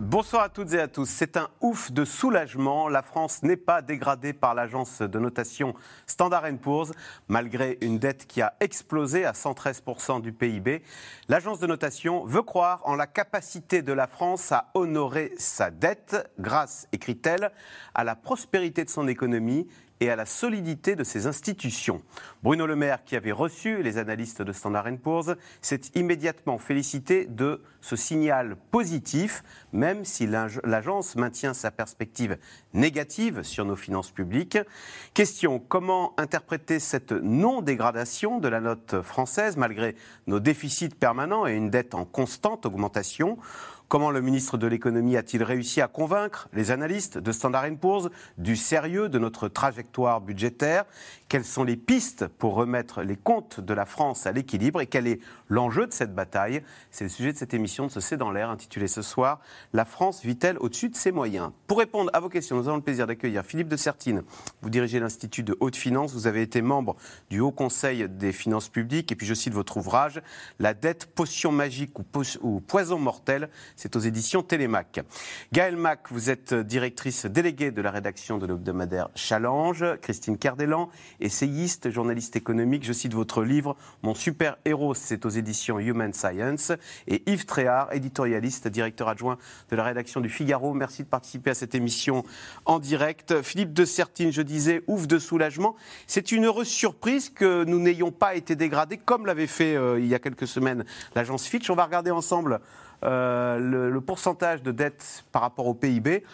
Bonsoir à toutes et à tous. C'est un ouf de soulagement. La France n'est pas dégradée par l'agence de notation Standard Poor's, malgré une dette qui a explosé à 113% du PIB. L'agence de notation veut croire en la capacité de la France à honorer sa dette grâce, écrit-elle, à la prospérité de son économie et à la solidité de ses institutions. Bruno Le Maire, qui avait reçu les analystes de Standard Poor's, s'est immédiatement félicité de ce signal positif, même si l'agence maintient sa perspective négative sur nos finances publiques. Question, comment interpréter cette non-dégradation de la note française malgré nos déficits permanents et une dette en constante augmentation? Comment le ministre de l'économie a-t-il réussi à convaincre les analystes de Standard Poor's du sérieux de notre trajectoire budgétaire? Quelles sont les pistes pour remettre les comptes de la France à l'équilibre Et quel est l'enjeu de cette bataille? C'est le sujet de cette émission de ce C'est dans l'air intitulée ce soir La France vit-elle au-dessus de ses moyens? Pour répondre à vos questions, nous avons le plaisir d'accueillir Philippe de Sertine. Vous dirigez l'Institut de haute finance. Vous avez été membre du Haut Conseil des finances publiques. Et puis je cite votre ouvrage La dette, potion magique ou, ou poison mortel c'est aux éditions Télémac. Gaëlle Mac, vous êtes directrice déléguée de la rédaction de l'hebdomadaire Challenge. Christine Cardellan, essayiste, journaliste économique. Je cite votre livre Mon super héros, c'est aux éditions Human Science. Et Yves Tréhard, éditorialiste, directeur adjoint de la rédaction du Figaro. Merci de participer à cette émission en direct. Philippe de Sertine, je disais, ouf de soulagement. C'est une heureuse surprise que nous n'ayons pas été dégradés comme l'avait fait euh, il y a quelques semaines l'agence Fitch. On va regarder ensemble euh, le, pourcentage de dette par rapport au PIB.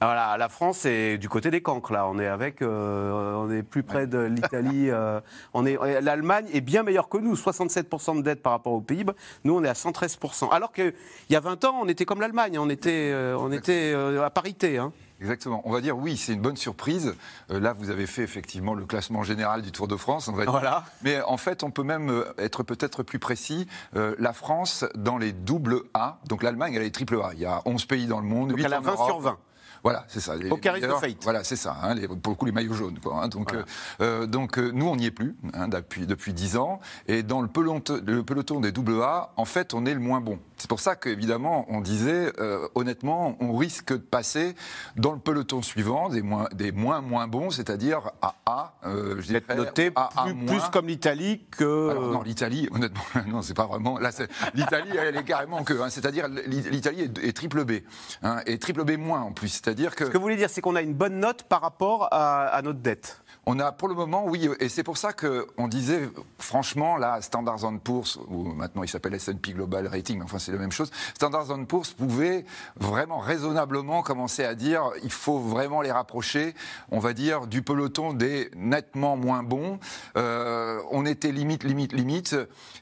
Voilà, la France est du côté des cancres là. On est avec, euh, on est plus près de l'Italie. Euh, on est, l'Allemagne est bien meilleure que nous, 67% de dette par rapport au PIB. Nous, on est à 113%. Alors qu'il y a 20 ans, on était comme l'Allemagne, on était, on était à parité. Hein. Exactement. On va dire oui, c'est une bonne surprise. Euh, là, vous avez fait effectivement le classement général du Tour de France. On va Voilà. Mais en fait, on peut même euh, être peut-être plus précis. Euh, la France, dans les doubles A, donc l'Allemagne, elle est triple A. Il y a 11 pays dans le monde. Donc elle a 20 sur 20. Voilà, c'est ça. Au carré de faillite. Voilà, c'est ça. Hein, pour le coup, les maillots jaunes. Quoi, hein. donc, donc nous, on n'y est plus hein, depuis, depuis 10 ans. Et dans le peloton, le peloton des double A, en fait, on est le moins bon. C'est pour ça qu'évidemment, on disait, euh, honnêtement, on risque de passer dans le peloton suivant des moins, des moins, moins bons, c'est-à-dire à A. Euh, je dirais, noté plus, comme l'Italie que. non, l'Italie, honnêtement, non, c'est pas vraiment. Là, l'Italie, elle est carrément que. C'est-à-dire, l'Italie est, triple B. Et triple B moins en plus. C'est-à-dire que. Ce que vous voulez dire, c'est qu'on a une bonne note par rapport à notre dette on a pour le moment, oui, et c'est pour ça qu'on disait, franchement, là, Standard Poor's, ou maintenant il s'appelle S&P Global Rating, mais enfin c'est la même chose, Standard Poor's pouvait vraiment raisonnablement commencer à dire, il faut vraiment les rapprocher, on va dire, du peloton des nettement moins bons. Euh, on était limite, limite, limite.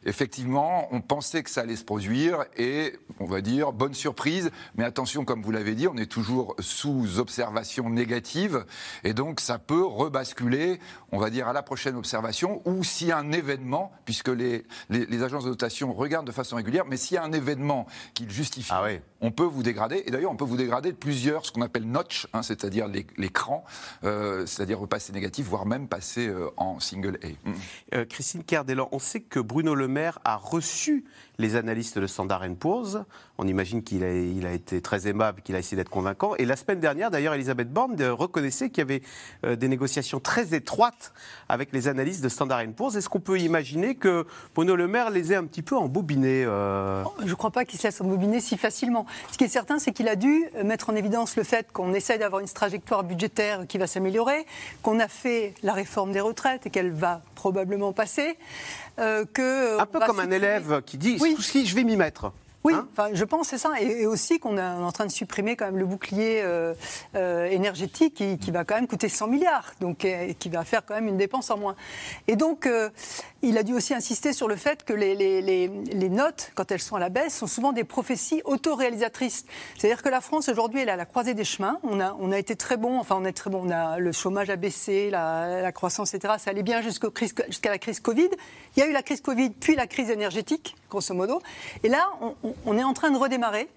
Effectivement, on pensait que ça allait se produire, et on va dire, bonne surprise, mais attention, comme vous l'avez dit, on est toujours sous observation négative, et donc ça peut rebasculer on va dire, à la prochaine observation, ou s'il y a un événement, puisque les, les, agences de notation regardent de façon régulière, mais s'il y a un événement qui le justifie, ah on peut vous dégrader. Et d'ailleurs, on peut vous dégrader de plusieurs, ce qu'on appelle notch, hein, c'est-à-dire les, les crans, euh, c'est-à-dire repasser négatif, voire même passer euh, en single A. Euh, Christine Cardellan, on sait que Bruno Le Maire a reçu les analystes de Standard Poor's. On imagine qu'il a, été très aimable, qu'il a essayé d'être convaincant. Et la semaine dernière, d'ailleurs, Elisabeth Borne reconnaissait qu'il y avait des négociations très étroites avec les analystes de Standard Poor's. Est-ce qu'on peut imaginer que Bruno Le Maire les ait un petit peu embobinés Je ne crois pas qu'il se laisse embobiner si facilement. Ce qui est certain, c'est qu'il a dû mettre en évidence le fait qu'on essaye d'avoir une trajectoire budgétaire qui va s'améliorer, qu'on a fait la réforme des retraites et qu'elle va probablement passer. Euh, que un peu comme un élève qui dit oui. je vais m'y mettre. Oui, hein enfin, je pense c'est ça, et, aussi qu'on est en train de supprimer quand même le bouclier euh, euh, énergétique qui, va quand même coûter 100 milliards, donc qui va faire quand même une dépense en moins. Et donc, euh, il a dû aussi insister sur le fait que les, les, les, notes, quand elles sont à la baisse, sont souvent des prophéties autoréalisatrices. C'est-à-dire que la France aujourd'hui, elle est à la croisée des chemins. On a, on a été très bon, enfin on est très bon. On a le chômage a baissé, la, la croissance, etc. Ça allait bien jusqu'à la crise Covid. Il y a eu la crise Covid, puis la crise énergétique, grosso modo. Et là, on, on est en train de redémarrer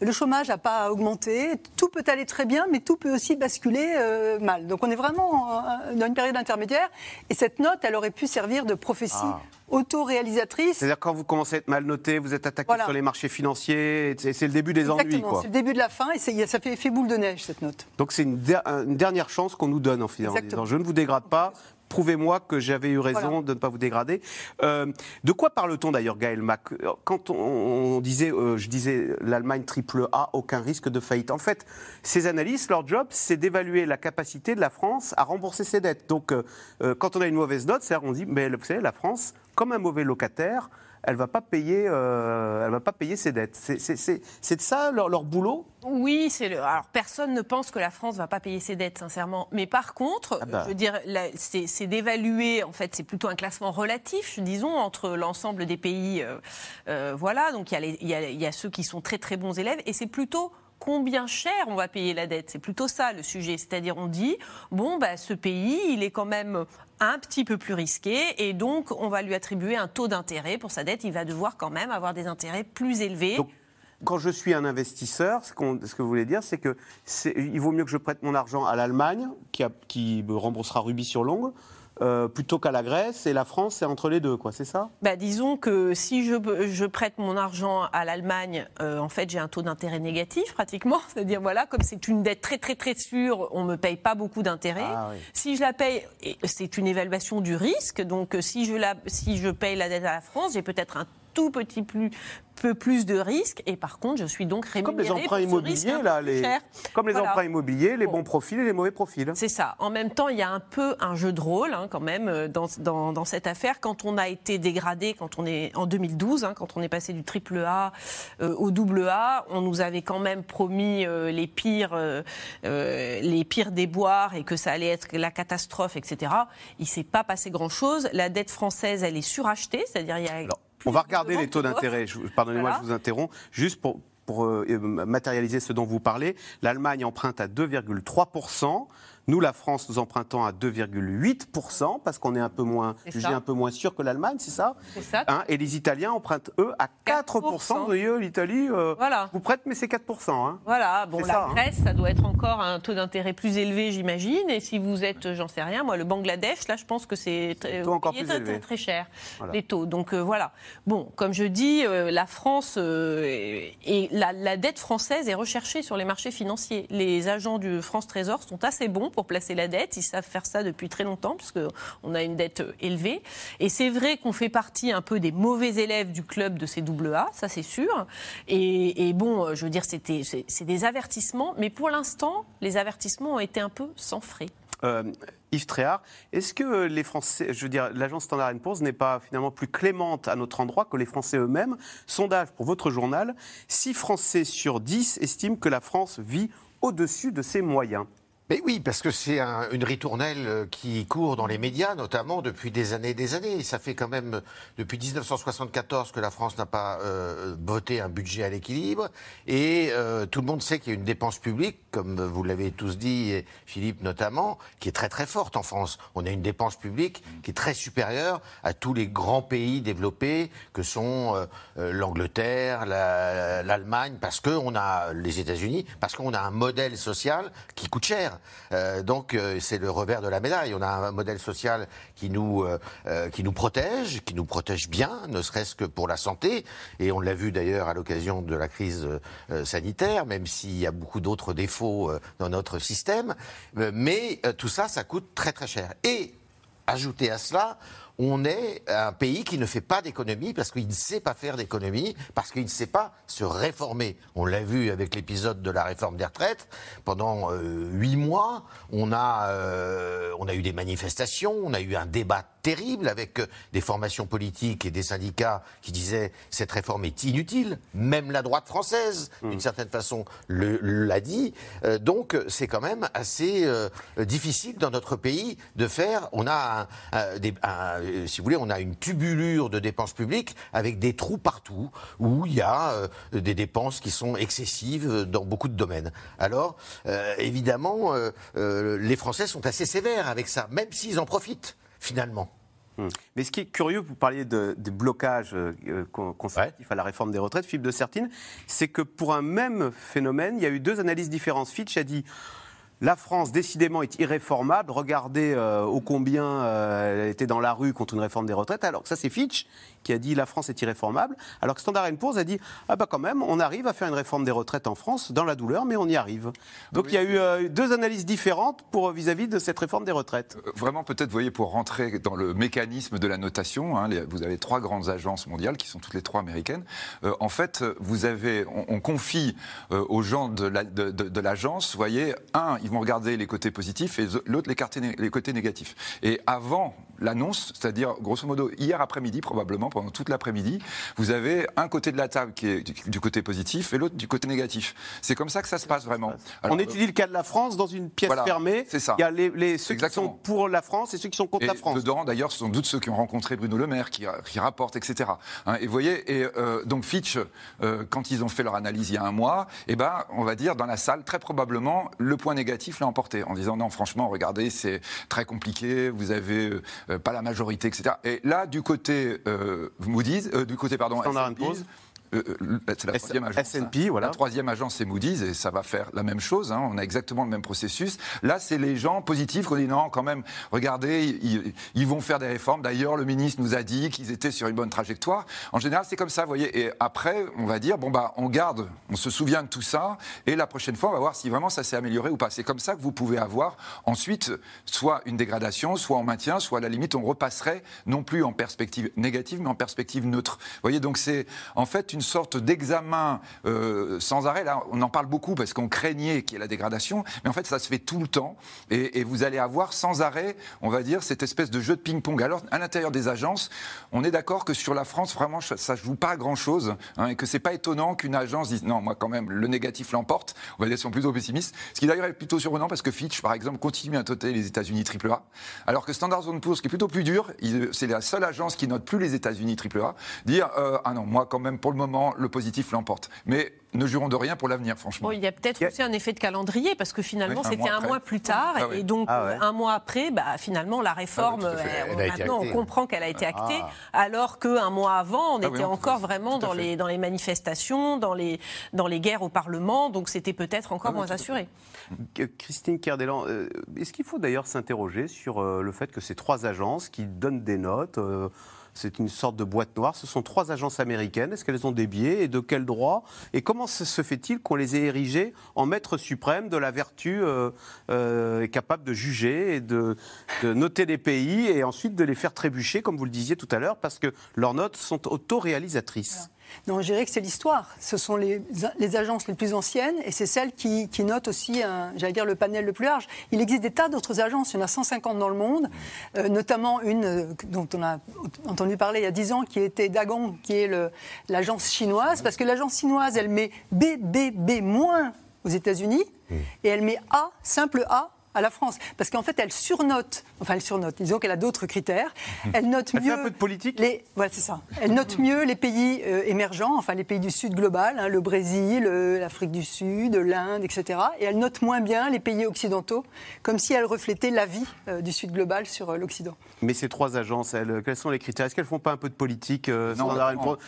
le chômage n'a pas augmenté. Tout peut aller très bien, mais tout peut aussi basculer euh, mal. Donc on est vraiment euh, dans une période intermédiaire. Et cette note, elle aurait pu servir de prophétie. Ah. auto-réalisatrice. C'est-à-dire quand vous commencez à être mal noté, vous êtes attaqué Voilà. sur les marchés financiers, c'est le début des ennuis. Exactement, c'est le début de la fin et ça fait effet boule de neige cette note. Donc c'est une, der- une dernière chance qu'on nous donne en, en Exactement. disant je ne vous dégrade pas. Prouvez-moi que j'avais eu raison Voilà. de ne pas vous dégrader. Euh, de quoi parle-t-on d'ailleurs, Gaël Mac Quand on, on disait, euh, je disais, l'Allemagne triple A, aucun risque de faillite. En fait, ces analystes, leur job, c'est d'évaluer la capacité de la France à rembourser ses dettes. Donc, euh, euh, quand on a une mauvaise note, c'est-à-dire on dit, mais vous savez, la France, comme un mauvais locataire, elle va pas payer, euh, elle va pas payer ses dettes. C'est- ça leur, leur boulot? Oui, c'est le. Alors personne ne pense que la France va pas payer ses dettes, sincèrement. Mais par contre, Ah bah. je veux dire, c'est d'évaluer. En fait, c'est plutôt un classement relatif, disons, entre l'ensemble des pays. euh, euh, voilà. Donc il y, a y a ceux qui sont très très bons élèves, et c'est plutôt combien cher on va payer la dette. C'est plutôt ça le sujet. C'est-à-dire, on dit bon, bah, ce pays, il est quand même un petit peu plus risqué, et donc on va lui attribuer un taux d'intérêt pour sa dette. Il va devoir quand même avoir des intérêts plus élevés. Quand je suis un investisseur, ce, que vous voulez dire, c'est que il vaut mieux que je prête mon argent à l'Allemagne, qui, qui me remboursera rubis sur l'ongle, euh, plutôt qu'à la Grèce, et la France, c'est entre les deux, quoi, c'est ça? Bah, disons que si je, je prête mon argent à l'Allemagne, euh, en fait, j'ai un taux d'intérêt négatif pratiquement. C'est-à-dire, voilà, comme c'est une dette très, très, très sûre, on ne me paye pas beaucoup d'intérêt. Ah oui. Si je la paye, c'est une évaluation du risque. Donc, euh, si je, la, si je paye la dette à la France, j'ai peut-être un tout petit plus, peu plus de risque. Et par contre, je suis donc rémunéré Comme les emprunts immobiliers, là, les, comme les Voilà. emprunts immobiliers, les Bon. bons profils et les mauvais profils. C'est ça. En même temps, il y a un peu un jeu de rôle hein, quand même euh, dans, dans, dans cette affaire. Quand on a été dégradé, quand on est en 2012, hein, quand on est passé du triple A euh, au double A, on nous avait quand même promis euh, les pires, euh, les pires déboires et que ça allait être la catastrophe, etc. Il s'est pas passé grand chose. La dette française, elle est surachetée, c'est-à-dire il y a. Alors, plus on va de regarder les taux d'intérêt. Pardonnez-moi, Voilà. je vous interromps. Juste pour, pour euh, euh, matérialiser ce dont vous parlez, l'Allemagne emprunte à 2,3%. Nous, la France, nous empruntons à 2,8% parce qu'on est un peu moins, jugé un peu moins sûr que l'Allemagne, c'est ça? C'est ça. Hein, Et les Italiens empruntent, eux, à 4%. 4%. Vous voyez, l'Italie, euh, Voilà. vous prête, mais c'est 4%. Hein. Voilà, bon, la ça, hein. Grèce, ça doit être encore un taux d'intérêt plus élevé, j'imagine. Et si vous êtes, j'en sais rien, moi, le Bangladesh, là, je pense que c'est très, encore plus très, élevé. très, très cher, Voilà. les taux. Donc euh, voilà. Bon, comme je dis, euh, la France et la, la dette française est recherchée sur les marchés financiers. Les agents du France Trésor sont assez bons pour placer la dette. Ils savent faire ça depuis très longtemps, puisque on a une dette euh, élevée. Et c'est vrai qu'on fait partie un peu des mauvais élèves du club de ces double A, ça c'est sûr. Et, bon, euh, je veux dire, c'était, c'est des avertissements, mais pour l'instant, les avertissements ont été un peu sans frais. Euh, Yves Tréhard, est-ce que les Français, je veux dire, l'agence Standard Poor's n'est pas finalement plus clémente à notre endroit que les Français eux-mêmes? Sondage pour votre journal 6 Français sur 10 estiment que la France vit au-dessus de ses moyens. Mais oui, parce que c'est un- une ritournelle euh, qui court dans les médias, notamment depuis des années et des années. Ça fait quand même depuis 1974 que la France n'a pas euh, voté un budget à l'équilibre. Et euh, tout le monde sait qu'il y a une dépense publique, comme vous l'avez tous dit, et Philippe notamment, qui est très très forte en France. On a une dépense publique qui est très supérieure à tous les grands pays développés que sont euh, euh, l'Angleterre, la- l'Allemagne, parce qu'on a les États-Unis, parce qu'on a un modèle social qui coûte cher. Euh, donc euh, c'est le revers de la médaille. On a un modèle social qui nous euh, qui nous protège, qui nous protège bien, ne serait-ce que pour la santé. Et on l'a vu d'ailleurs à l'occasion de la crise sanitaire, même s'il y a beaucoup d'autres défauts dans notre système. Mais tout ça, ça coûte très très cher. Et Ajouté à cela, on est un pays qui ne fait pas d'économie parce qu'il ne sait pas faire d'économie, parce qu'il ne sait pas se réformer. On l'a vu avec l'épisode de la réforme des retraites. Pendant euh, huit mois, on a, euh, on a eu des manifestations, on a eu un débat terrible avec euh, des formations politiques et des syndicats qui disaient cette réforme est inutile. Même la droite française, d'une certaine façon, l'a dit. Euh, donc c'est quand même assez difficile dans notre pays de faire. On a, un- un- des- un- euh, si vous voulez, on a une tubulure de dépenses publiques avec des trous partout où il y a euh, des dépenses qui sont excessives dans beaucoup de domaines. Alors euh, évidemment, les Français sont assez sévères avec ça, même s'ils en profitent finalement. Hum. Mais ce qui est curieux, vous parliez de, des blocages euh, consécutifs à la réforme des retraites, Philippe de Sertine, c'est que pour un même phénomène, il y a eu deux analyses différentes. Fitch a dit la France, décidément, est irréformable. Regardez euh, ô combien euh, elle était dans la rue contre une réforme des retraites. Alors que ça, c'est Fitch qui a dit la France est irréformable. Alors que Standard Poor's a dit ah bah quand même, on arrive à faire une réforme des retraites en France dans la douleur, mais on y arrive. Donc il y a eu euh, deux analyses différentes pour vis-à-vis de cette réforme des retraites. Vraiment, peut-être, vous voyez, pour rentrer dans le mécanisme de la notation, hein, vous avez trois grandes agences mondiales qui sont toutes les trois américaines. en fait, vous avez, on, confie aux gens de l'agence, la, vous voyez, un, ils vont regarder les côtés positifs et l'autre les, les côtés négatifs. Et avant l'annonce, c'est-à-dire grosso modo hier après-midi probablement, pendant toute l'après-midi, vous avez un côté de la table qui est du, côté positif et l'autre du côté négatif. C'est comme ça que ça se passe vraiment. On étudie le cas de la France dans une pièce fermée. C'est ça. Il y a les, ceux qui sont pour la France et ceux qui sont contre la France. Dedans, d'ailleurs, ce sont doute ceux qui ont rencontré Bruno Le Maire, qui, qui rapportent, etc. Hein, et vous voyez, et euh, donc Fitch, euh, quand ils ont fait leur analyse il y a un mois, eh ben, on va dire dans la salle, très probablement, le point négatif l'a emporté en disant non, franchement, regardez, c'est très compliqué, vous avez euh, pas la majorité, etc. Et là, du côté euh, Moody's, euh, du côté pardon, Standard euh, euh, c'est la troisième agence. S&P, voilà. La troisième agence, c'est Moody's, et ça va faire la même chose. Hein. on a exactement le même processus. Là, c'est les gens positifs qu'on dit non, quand même, regardez, ils, vont faire des réformes. D'ailleurs, le ministre nous a dit qu'ils étaient sur une bonne trajectoire. En général, c'est comme ça, vous voyez. Et après, on va dire, bon, bah, on garde, on se souvient de tout ça, et la prochaine fois, on va voir si vraiment ça s'est amélioré ou pas. C'est comme ça que vous pouvez avoir ensuite soit une dégradation, soit en maintien, soit à la limite, on repasserait non plus en perspective négative, mais en perspective neutre. Vous voyez, donc c'est en fait une sorte d'examen euh, sans arrêt. Là, on en parle beaucoup parce qu'on craignait qu'il y ait la dégradation, mais en fait, ça se fait tout le temps. Et, vous allez avoir sans arrêt, on va dire, cette espèce de jeu de ping-pong. Alors, à l'intérieur des agences, on est d'accord que sur la France, vraiment, ça ne joue pas grand-chose, hein, et que c'est pas étonnant qu'une agence dise non, moi, quand même, le négatif l'emporte. On va dire, sont plutôt pessimistes. Ce qui d'ailleurs est plutôt surprenant parce que Fitch, par exemple, continue à noter les États-Unis AAA, alors que Standard Poor's, qui est plutôt plus dur, c'est la seule agence qui note plus les États-Unis AAA, dire euh, ah non, moi, quand même, pour le moment, le positif l'emporte. Mais ne jurons de rien pour l'avenir, franchement. il y a peut-être aussi un effet de calendrier, parce que finalement, c'était un, mois plus tard, ah et donc ah un mois après, bah, finalement, la réforme, on, maintenant, on comprend qu'elle a été actée, alors qu'un mois avant, on était encore vraiment dans les, dans les manifestations, dans les, dans les guerres au Parlement, donc c'était peut-être encore moins assuré. Christine Kerdelan, euh, est-ce qu'il faut d'ailleurs s'interroger sur euh, le fait que ces trois agences qui donnent des notes euh, c'est une sorte de boîte noire. Ce sont trois agences américaines. Est-ce qu'elles ont des biais et de quel droit Et comment se fait-il qu'on les ait érigées en maître suprême de la vertu euh, euh, capable de juger et de, noter des pays et ensuite de les faire trébucher, comme vous le disiez tout à l'heure, parce que leurs notes sont autoréalisatrices non, je dirais que c'est l'histoire. Ce sont les, agences les plus anciennes et c'est celles qui, notent aussi, j'allais dire, le panel le plus large. Il existe des tas d'autres agences, il y en a 150 dans le monde, euh, notamment une euh, dont on a entendu parler il y a 10 ans, qui était Dagon, qui est l'agence chinoise, parce que l'agence chinoise, elle met BBB- aux États-Unis et elle met A, simple A, à la France. Parce qu'en fait, elle surnote, enfin, elle surnote, disons qu'elle a d'autres critères. Elle note mieux. un peu de politique les, Voilà, c'est ça. Elle note mieux les pays euh, émergents, enfin, les pays du Sud global, hein, le Brésil, l'Afrique du Sud, l'Inde, etc. Et elle note moins bien les pays occidentaux, comme si elle reflétait l'avis euh, du Sud global sur euh, l'Occident. Mais ces trois agences, elles, quels sont les critères? Est-ce qu'elles font pas un peu de politique non,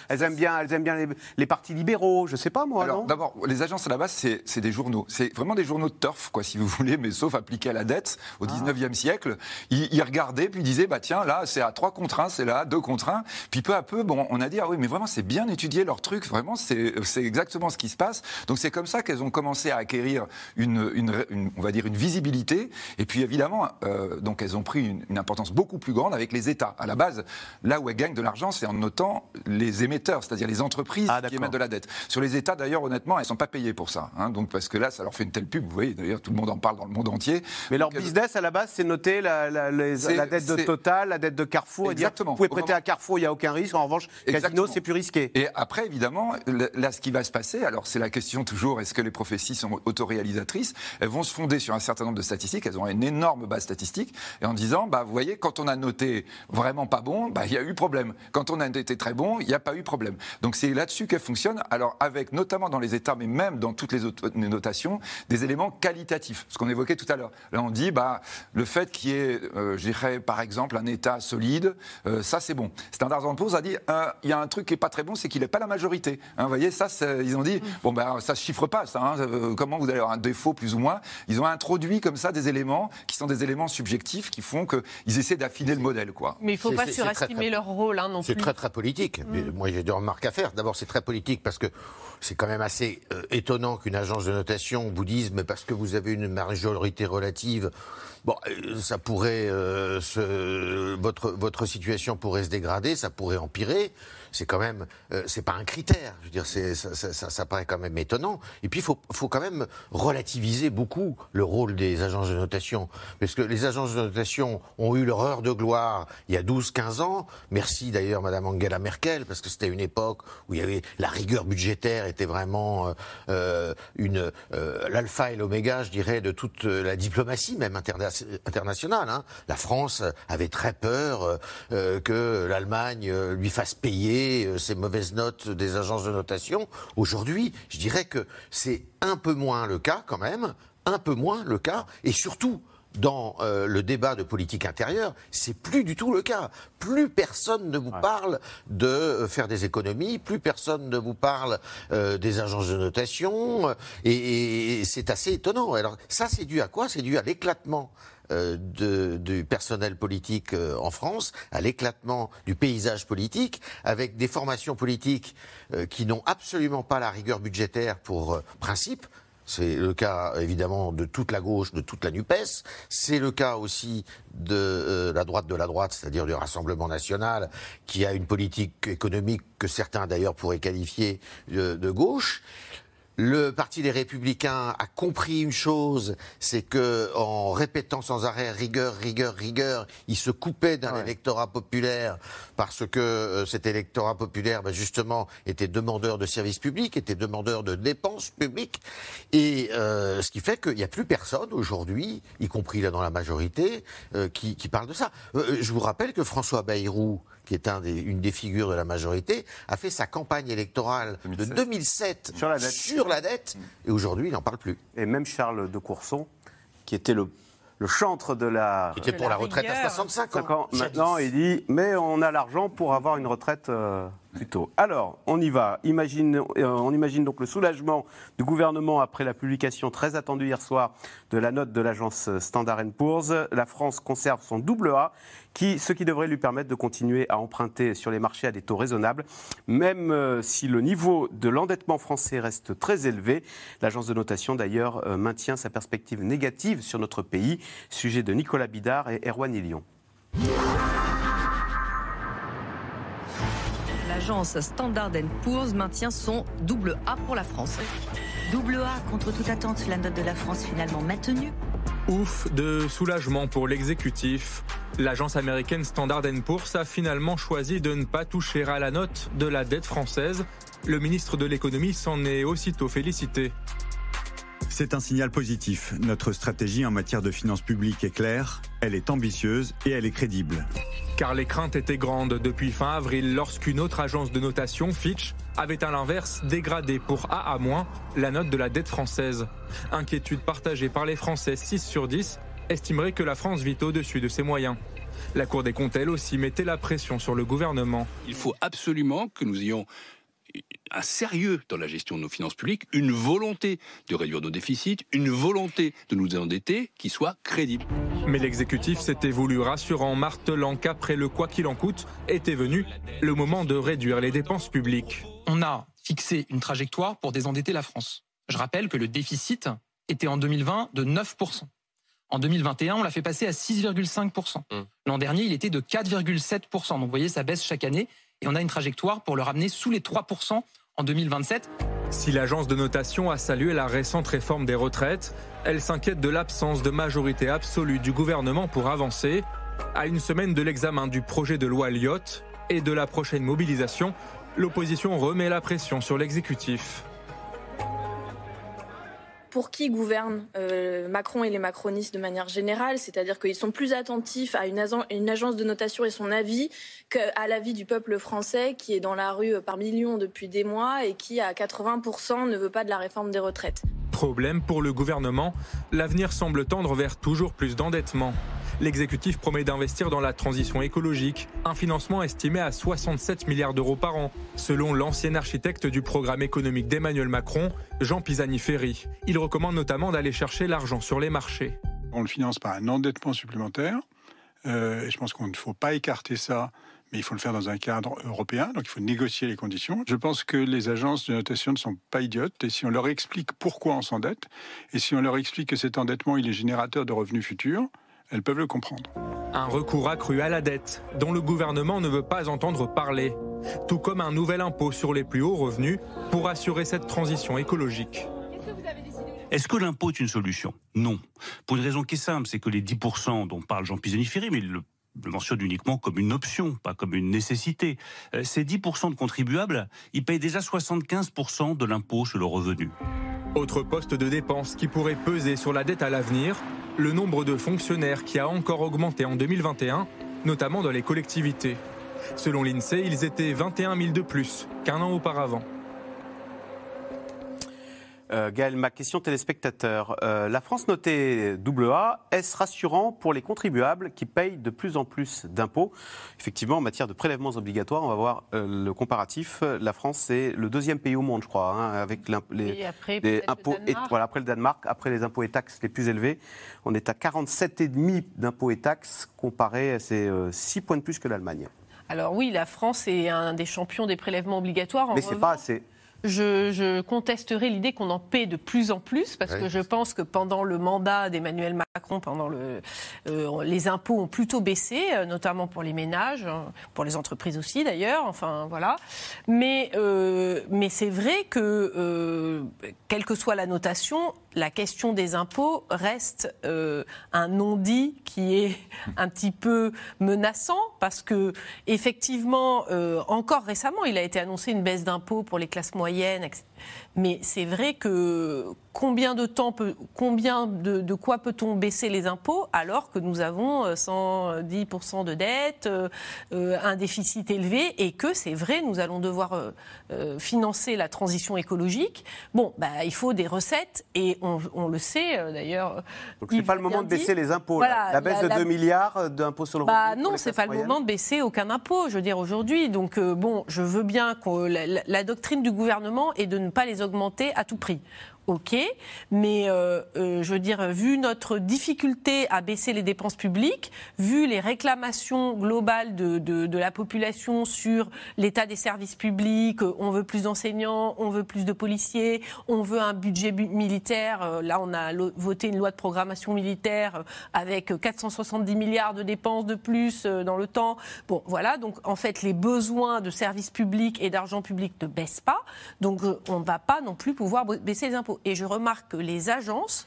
elles, aiment bien, elles aiment bien les, partis libéraux, je sais pas moi. Alors, d'abord, les agences à la base, c'est des journaux. C'est vraiment des journaux de turf, quoi, si vous voulez, mais sauf appliqués à la dette au 19e ah. siècle, il, regardait puis il disait bah tiens là c'est à 3 contre 1, c'est là à 2 contre 1. Puis peu à peu bon on a dit ah oui mais vraiment c'est bien étudié leur truc, vraiment c'est exactement ce qui se passe. Donc c'est comme ça qu'elles ont commencé à acquérir une, une, on va dire une visibilité et puis évidemment euh, donc elles ont pris une, importance beaucoup plus grande avec les États. À la base là où elles gagnent de l'argent c'est en notant les émetteurs, c'est-à-dire les entreprises ah, qui émettent de la dette. Sur les États d'ailleurs honnêtement elles sont pas payées pour ça. Hein, donc parce que là ça leur fait une telle pub, vous voyez d'ailleurs tout le monde en parle dans le monde entier. Mais leur business, à la base, c'est noter la, dette de Total, la dette de Carrefour. Exactement. vous pouvez prêter à Carrefour, il n'y a aucun risque. En revanche, Casino, c'est plus risqué. Et après, évidemment, là, ce qui va se passer, alors c'est la question toujours, est-ce que les prophéties sont autoréalisatrices? Elles vont se fonder sur un certain nombre de statistiques. Elles ont une énorme base statistique. Et en disant, bah, vous voyez, quand on a noté vraiment pas bon, bah, il y a eu problème. Quand on a été très bon, il n'y a pas eu problème. Donc c'est là-dessus qu'elle fonctionne. Alors avec, notamment dans les États, mais même dans toutes les autres notations, des éléments qualitatifs. Ce qu'on évoquait tout à l'heure. Là, on dit, bah, le fait qu'il y ait, euh, je dirais, par exemple, un État solide, euh, ça, c'est bon. Standard Poor's a dit, euh, il y a un truc qui est pas très bon, c'est qu'il n'est pas la majorité. Hein, vous voyez, ça, c'est- ils ont dit, bon, ben, ça se chiffre pas, ça. hein, euh, comment vous allez avoir un défaut, plus ou moins Ils ont introduit comme ça des éléments qui sont des éléments subjectifs qui font qu'ils essaient d'affiner le modèle, quoi. Mais il ne faut C'est- pas c'est- c'est très, surestimer très- leur rôle hein, non C'est plus. très très politique. Mais moi j'ai deux remarques à faire. D'abord c'est très politique parce que c'est quand même assez euh, étonnant qu'une agence de notation vous dise mais parce que vous avez une majorité relative, bon euh, ça pourrait euh, se- votre votre situation pourrait se dégrader, ça pourrait empirer. C'est quand même euh, c'est pas un critère. Je veux dire ça, paraît quand même étonnant. Et puis il faut faut quand même relativiser beaucoup le rôle des agences de notation parce que les agences de notation ont eu leur heure de gloire il y a 12-15 ans. Merci d'ailleurs Madame Angela Merkel parce que c'était une époque où il y avait la rigueur budgétaire était vraiment euh, euh, une l'alpha et l'oméga, je dirais, de toute la diplomatie même interna- internationale. hein. La France avait très peur que l'Allemagne lui fasse payer euh, ses mauvaises notes des agences de notation. Aujourd'hui, je dirais que c'est un peu moins le cas quand même, un peu moins le cas, et surtout dans euh, le débat de politique intérieure, c'est plus du tout le cas. Plus personne ne vous parle de euh, faire des économies, plus personne ne vous parle euh, des agences de notation, et, et c'est assez étonnant. Alors ça, c'est dû à quoi? C'est dû à l'éclatement. Euh, de- du personnel politique euh, en France, à l'éclatement du paysage politique, avec des formations politiques euh, qui n'ont absolument pas la rigueur budgétaire pour principe. C'est le cas évidemment de toute la gauche, de toute la NUPES. C'est le cas aussi de la droite de la droite, c'est-à-dire du Rassemblement national, qui a une politique économique que certains d'ailleurs pourraient qualifier de gauche. Le Parti des Républicains a compris une chose, c'est que en répétant sans arrêt rigueur, rigueur, rigueur, il se coupait d'un électorat populaire parce que euh, cet électorat populaire, ben, justement, était demandeur de services publics, était demandeur de dépenses publiques, et euh, ce qui fait qu'il n'y a plus personne aujourd'hui, y compris là dans la majorité, euh, qui, qui parle de ça. Euh, je vous rappelle que François Bayrou, qui est un des- une des figures de la majorité, a fait sa campagne électorale de 2007. 2007 Sur la dette. sur la dette, et aujourd'hui, il n'en parle plus. Et même Charles de Courson, qui était le, le chantre de la... C'était De pour la la retraite à rigueur. 65 5 ans. ans. Maintenant, il dit, mais on a l'argent pour avoir une retraite euh, Alors, on y va. Euh, on imagine donc le soulagement du gouvernement après la publication très attendue hier soir de la note de l'agence Standard Poor's. La France conserve son double A, ce qui devrait lui permettre de continuer à emprunter sur les marchés à des taux raisonnables, même euh, si le niveau de l'endettement français reste très élevé. L'agence de notation, d'ailleurs, euh, maintient sa perspective négative sur notre pays. Sujet de Nicolas Bidard et Erwan Ilion. L'agence Standard Poor's maintient son double A pour la France. Double A contre toute attente, la note de la France finalement maintenue. Ouf de soulagement pour l'exécutif. L'agence américaine Standard Poor's a finalement choisi de ne pas toucher à la note de la dette française. Le ministre de l'économie s'en est aussitôt félicité. C'est un signal positif. Notre stratégie en matière de finances publiques est claire, elle est ambitieuse et elle est crédible. Car les craintes étaient grandes depuis fin avril lorsqu'une autre agence de notation, Fitch, avait à l'inverse dégradé pour AA- la note de la dette française. Inquiétude partagée par les Français 6 sur 10 estimerait que la France vit au-dessus de ses moyens. La Cour des comptes, elle aussi, mettait la pression sur le gouvernement. Il faut absolument que nous ayons un sérieux dans la gestion de nos finances publiques, une volonté de réduire nos déficits, une volonté de nous endetter qui soit crédible. Mais l'exécutif s'était voulu rassurant, martelant qu'après le quoi qu'il en coûte était venu le moment de réduire les dépenses publiques. on a fixé une trajectoire pour désendetter la France. Je rappelle que le déficit était en 2020 de 9%. En 2021, on l'a fait passer à 6,5%. L'an dernier, il était de 4,7%. Donc vous voyez, ça baisse chaque année. Et on a une trajectoire pour le ramener sous les 3% en 2027. Si l'agence de notation a salué la récente réforme des retraites, elle s'inquiète de l'absence de majorité absolue du gouvernement pour avancer. À une semaine de l'examen du projet de loi Lyotte et de la prochaine mobilisation, l'opposition remet la pression sur l'exécutif. Pour qui gouvernent euh, Macron et les macronistes de manière générale, c'est-à-dire qu'ils sont plus attentifs à une, agen- une agence de notation et son avis qu'à l'avis du peuple français qui est dans la rue par millions depuis des mois et qui, à 80%, ne veut pas de la réforme des retraites. Problème pour le gouvernement, l'avenir semble tendre vers toujours plus d'endettement. L'exécutif promet d'investir dans la transition écologique, un financement estimé à 67 milliards d'euros par an, selon l'ancien architecte du programme économique d'Emmanuel Macron, Jean Pisani-Ferry. Il recommande notamment d'aller chercher l'argent sur les marchés. On le finance par un endettement supplémentaire. Euh, et je pense qu'on ne faut pas écarter ça mais il faut le faire dans un cadre européen, donc il faut négocier les conditions. Je pense que les agences de notation ne sont pas idiotes, et si on leur explique pourquoi on s'endette, et si on leur explique que cet endettement il est générateur de revenus futurs, elles peuvent le comprendre. Un recours accru à la dette, dont le gouvernement ne veut pas entendre parler, tout comme un nouvel impôt sur les plus hauts revenus pour assurer cette transition écologique. Est-ce que l'impôt est une solution? Non. Pour une raison qui est simple, c'est que les 10% dont parle Jean Pisani-Ferry, mais le le mentionne uniquement comme une option, pas comme une nécessité. Euh, ces 10% de contribuables, ils payent déjà 75% de l'impôt sur le revenu. Autre poste de dépense qui pourrait peser sur la dette à l'avenir, le nombre de fonctionnaires qui a encore augmenté en 2021, notamment dans les collectivités. Selon l'INSEE, ils étaient 21 000 de plus qu'un an auparavant. Euh, Gaël, ma question téléspectateur. Euh, la France notée AA, est-ce rassurant pour les contribuables qui payent de plus en plus d'impôts? Effectivement, en matière de prélèvements obligatoires, on va voir euh, le comparatif. La France, c'est le deuxième pays au monde, je crois, hein, avec les après, impôts le et, voilà, après le Danemark, après les impôts et taxes les plus élevés. On est à 47,5 d'impôts et taxes comparé à ces 6 points de plus que l'Allemagne. Alors oui, la France est un des champions des prélèvements obligatoires. En Mais c'est pas assez. Je, je, contesterai l'idée qu'on en paie de plus en plus, parce que je pense que pendant le mandat d'Emmanuel Macron, pendant le, euh, les impôts ont plutôt baissé, euh, notamment pour les ménages, hein, pour les entreprises aussi d'ailleurs. Enfin voilà. Mais euh, mais c'est vrai que quelle que soit la notation, la question des impôts reste un non-dit qui est un petit peu menaçant parce que effectivement, encore récemment, il a été annoncé une baisse d'impôts pour les classes moyennes. Mais c'est vrai que combien de temps peut, combien de, de quoi peut-on baisser les impôts alors que nous avons 110% de dette, euh, un déficit élevé et que c'est vrai, nous allons devoir euh, euh, financer la transition écologique. Bon, bah, il faut des recettes et on, on le sait d'ailleurs. Donc c'est pas le moment de baisser les impôts. Voilà, la, baisse la, de la... 2 milliards d'impôts sur le bah, revenu. Non, c'est pas moyennes. le moment de baisser aucun impôt. Je veux dire aujourd'hui. Donc euh, bon, je veux bien que la, la doctrine du gouvernement est de ne pas les augmenter à tout prix. Ok, mais euh, euh, je veux dire, vu notre difficulté à baisser les dépenses publiques, vu les réclamations globales de, de, de la population sur l'état des services publics, euh, on veut plus d'enseignants, on veut plus de policiers, on veut un budget bu militaire. Euh, là, on a voté une loi de programmation militaire avec 470 milliards de dépenses de plus dans le temps. Bon, voilà. Donc, en fait, les besoins de services publics et d'argent public ne baissent pas. Donc, on ne va pas non plus pouvoir baisser les impôts. Et je remarque que les agences,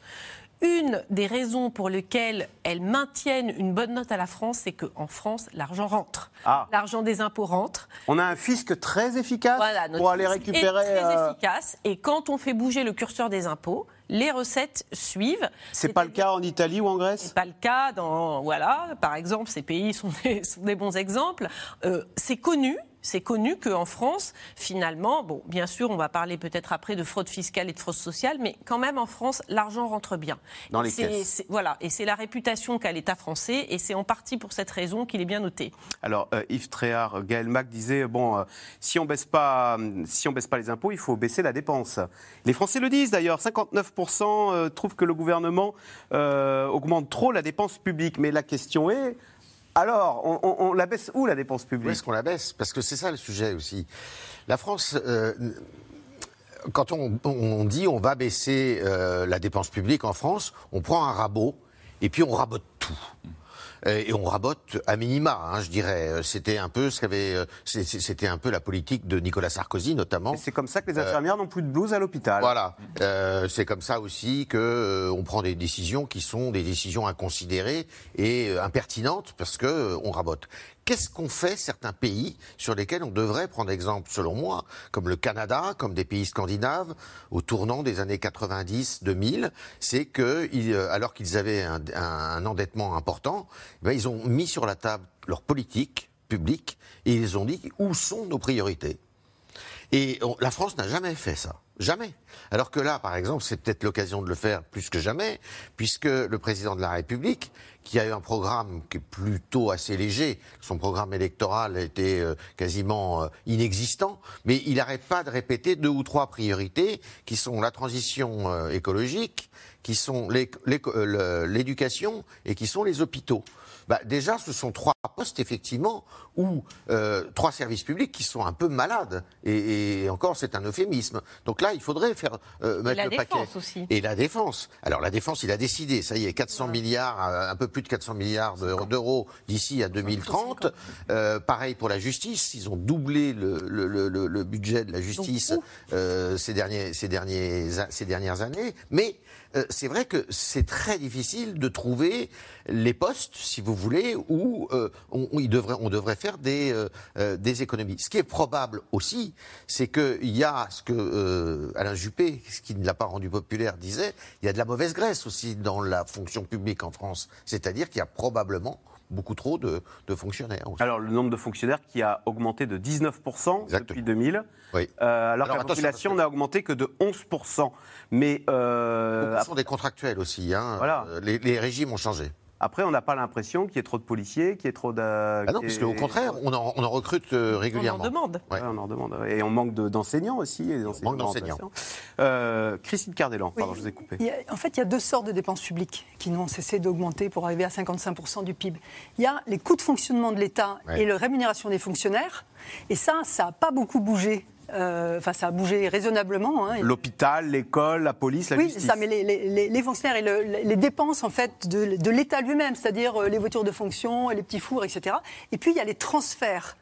une des raisons pour lesquelles elles maintiennent une bonne note à la France, c'est qu'en France, l'argent rentre. Ah. L'argent des impôts rentre. On a un fisc très efficace voilà, pour aller récupérer. Est très euh... efficace. Et quand on fait bouger le curseur des impôts, les recettes suivent. C'est pas le cas en Italie ou en Grèce? C'est pas le cas dans. Voilà, par exemple, ces pays sont des, sont des bons exemples. Euh, c'est connu. C'est connu qu'en France, finalement, bon, bien sûr, on va parler peut-être après de fraude fiscale et de fraude sociale, mais quand même en France, l'argent rentre bien. Dans les caisses. Voilà, et c'est la réputation qu'a l'État français, et c'est en partie pour cette raison qu'il est bien noté. Alors, euh, Yves Tréhard, Gaël Mac disait bon, euh, si on baisse pas, si on baisse pas les impôts, il faut baisser la dépense. Les Français le disent d'ailleurs. 59% euh, trouvent que le gouvernement augmente trop la dépense publique. Mais la question est alors, on, la baisse où la dépense publique? Où est-ce qu'on la baisse? Parce que c'est ça le sujet aussi. La France, euh, quand on, on, dit on va baisser euh, la dépense publique en France, on prend un rabot et puis on rabote tout. Et on rabote à minima, hein, je dirais. C'était un peu ce qu'avait, c'était un peu la politique de Nicolas Sarkozy notamment. C'est comme ça que les infirmières euh, n'ont plus de blouse à l'hôpital. Voilà. Euh, c'est comme ça aussi que euh, on prend des décisions qui sont des décisions inconsidérées et euh, impertinentes parce que euh, on rabote. Qu'est-ce qu'ont fait certains pays sur lesquels on devrait prendre exemple, selon moi, comme le Canada, comme des pays scandinaves, au tournant des années 90-2000, c'est que, alors qu'ils avaient un, un, endettement important, ben, ils ont mis sur la table leur politique publique et ils ont dit où sont nos priorités. Et on, la France n'a jamais fait ça. Jamais. Alors que là, par exemple, c'est peut-être l'occasion de le faire plus que jamais, puisque le président de la République, qui a eu un programme qui est plutôt assez léger, son programme électoral était euh, quasiment euh, inexistant, mais il n'arrête pas de répéter deux ou trois priorités qui sont la transition euh, écologique, qui sont l'éducation et qui sont les hôpitaux. Bah, déjà, ce sont trois postes, effectivement, ou euh, trois services publics qui sont un peu malades. Et, et encore, c'est un euphémisme. Donc là, il faudrait faire euh, mettre le paquet. défense aussi. Et la défense. Alors la défense, il a décidé, ça y est, 400 milliards, euh, un peu plus de 400 milliards d'euros d'ici à 2030. Euh, pareil pour la justice, ils ont doublé le, le- le- le- le budget de la justice euh, ces, derniers, ces, derniers, ces dernières années. Mais euh, c'est vrai que c'est très difficile de trouver les postes, si vous voulez, où euh, on, devrait, on devrait faire des, euh, euh, des économies. Ce qui est probable aussi, c'est qu'il y a ce que euh, Alain Juppé, ce qui ne l'a pas rendu populaire, disait, il y a de la mauvaise graisse aussi dans la fonction publique en France. C'est-à-dire qu'il y a probablement beaucoup trop de, de fonctionnaires. aussi. Alors, le nombre de fonctionnaires qui a augmenté de 19% depuis 2000, Oui. euh, alors, Alors, que la population n'a augmenté que de 11%. Mais euh, sont des contractuels aussi. Hein. Voilà. Euh, Les, les régimes ont changé. Après, on n'a pas l'impression qu'il y ait trop de policiers, qu'il y ait trop de... Ah non, parce qu'au contraire, on en, on en recrute euh, régulièrement. demande. Ouais. Ouais, on en demande. Et on manque de- d'enseignants aussi. et manque d'enseignants. Euh, Christine Cardellan, Oui. pardon, je vous ai coupé. Il y a- en fait, il y a deux sortes de dépenses publiques qui n'ont cessé d'augmenter pour arriver à 55% du PIB. Il y a les coûts de fonctionnement de l'État Ouais. et la rémunération des fonctionnaires. Et ça, ça n'a pas beaucoup bougé. Euh, Enfin, ça a bougé raisonnablement. hein. L'hôpital, l'école, la police, la oui, justice. ça, mais les, les- les- les fonctionnaires et le- les dépenses en fait de, de l'État lui-même, c'est-à-dire euh, les voitures de fonction, les petits fours, etc. Et puis il y a les transferts.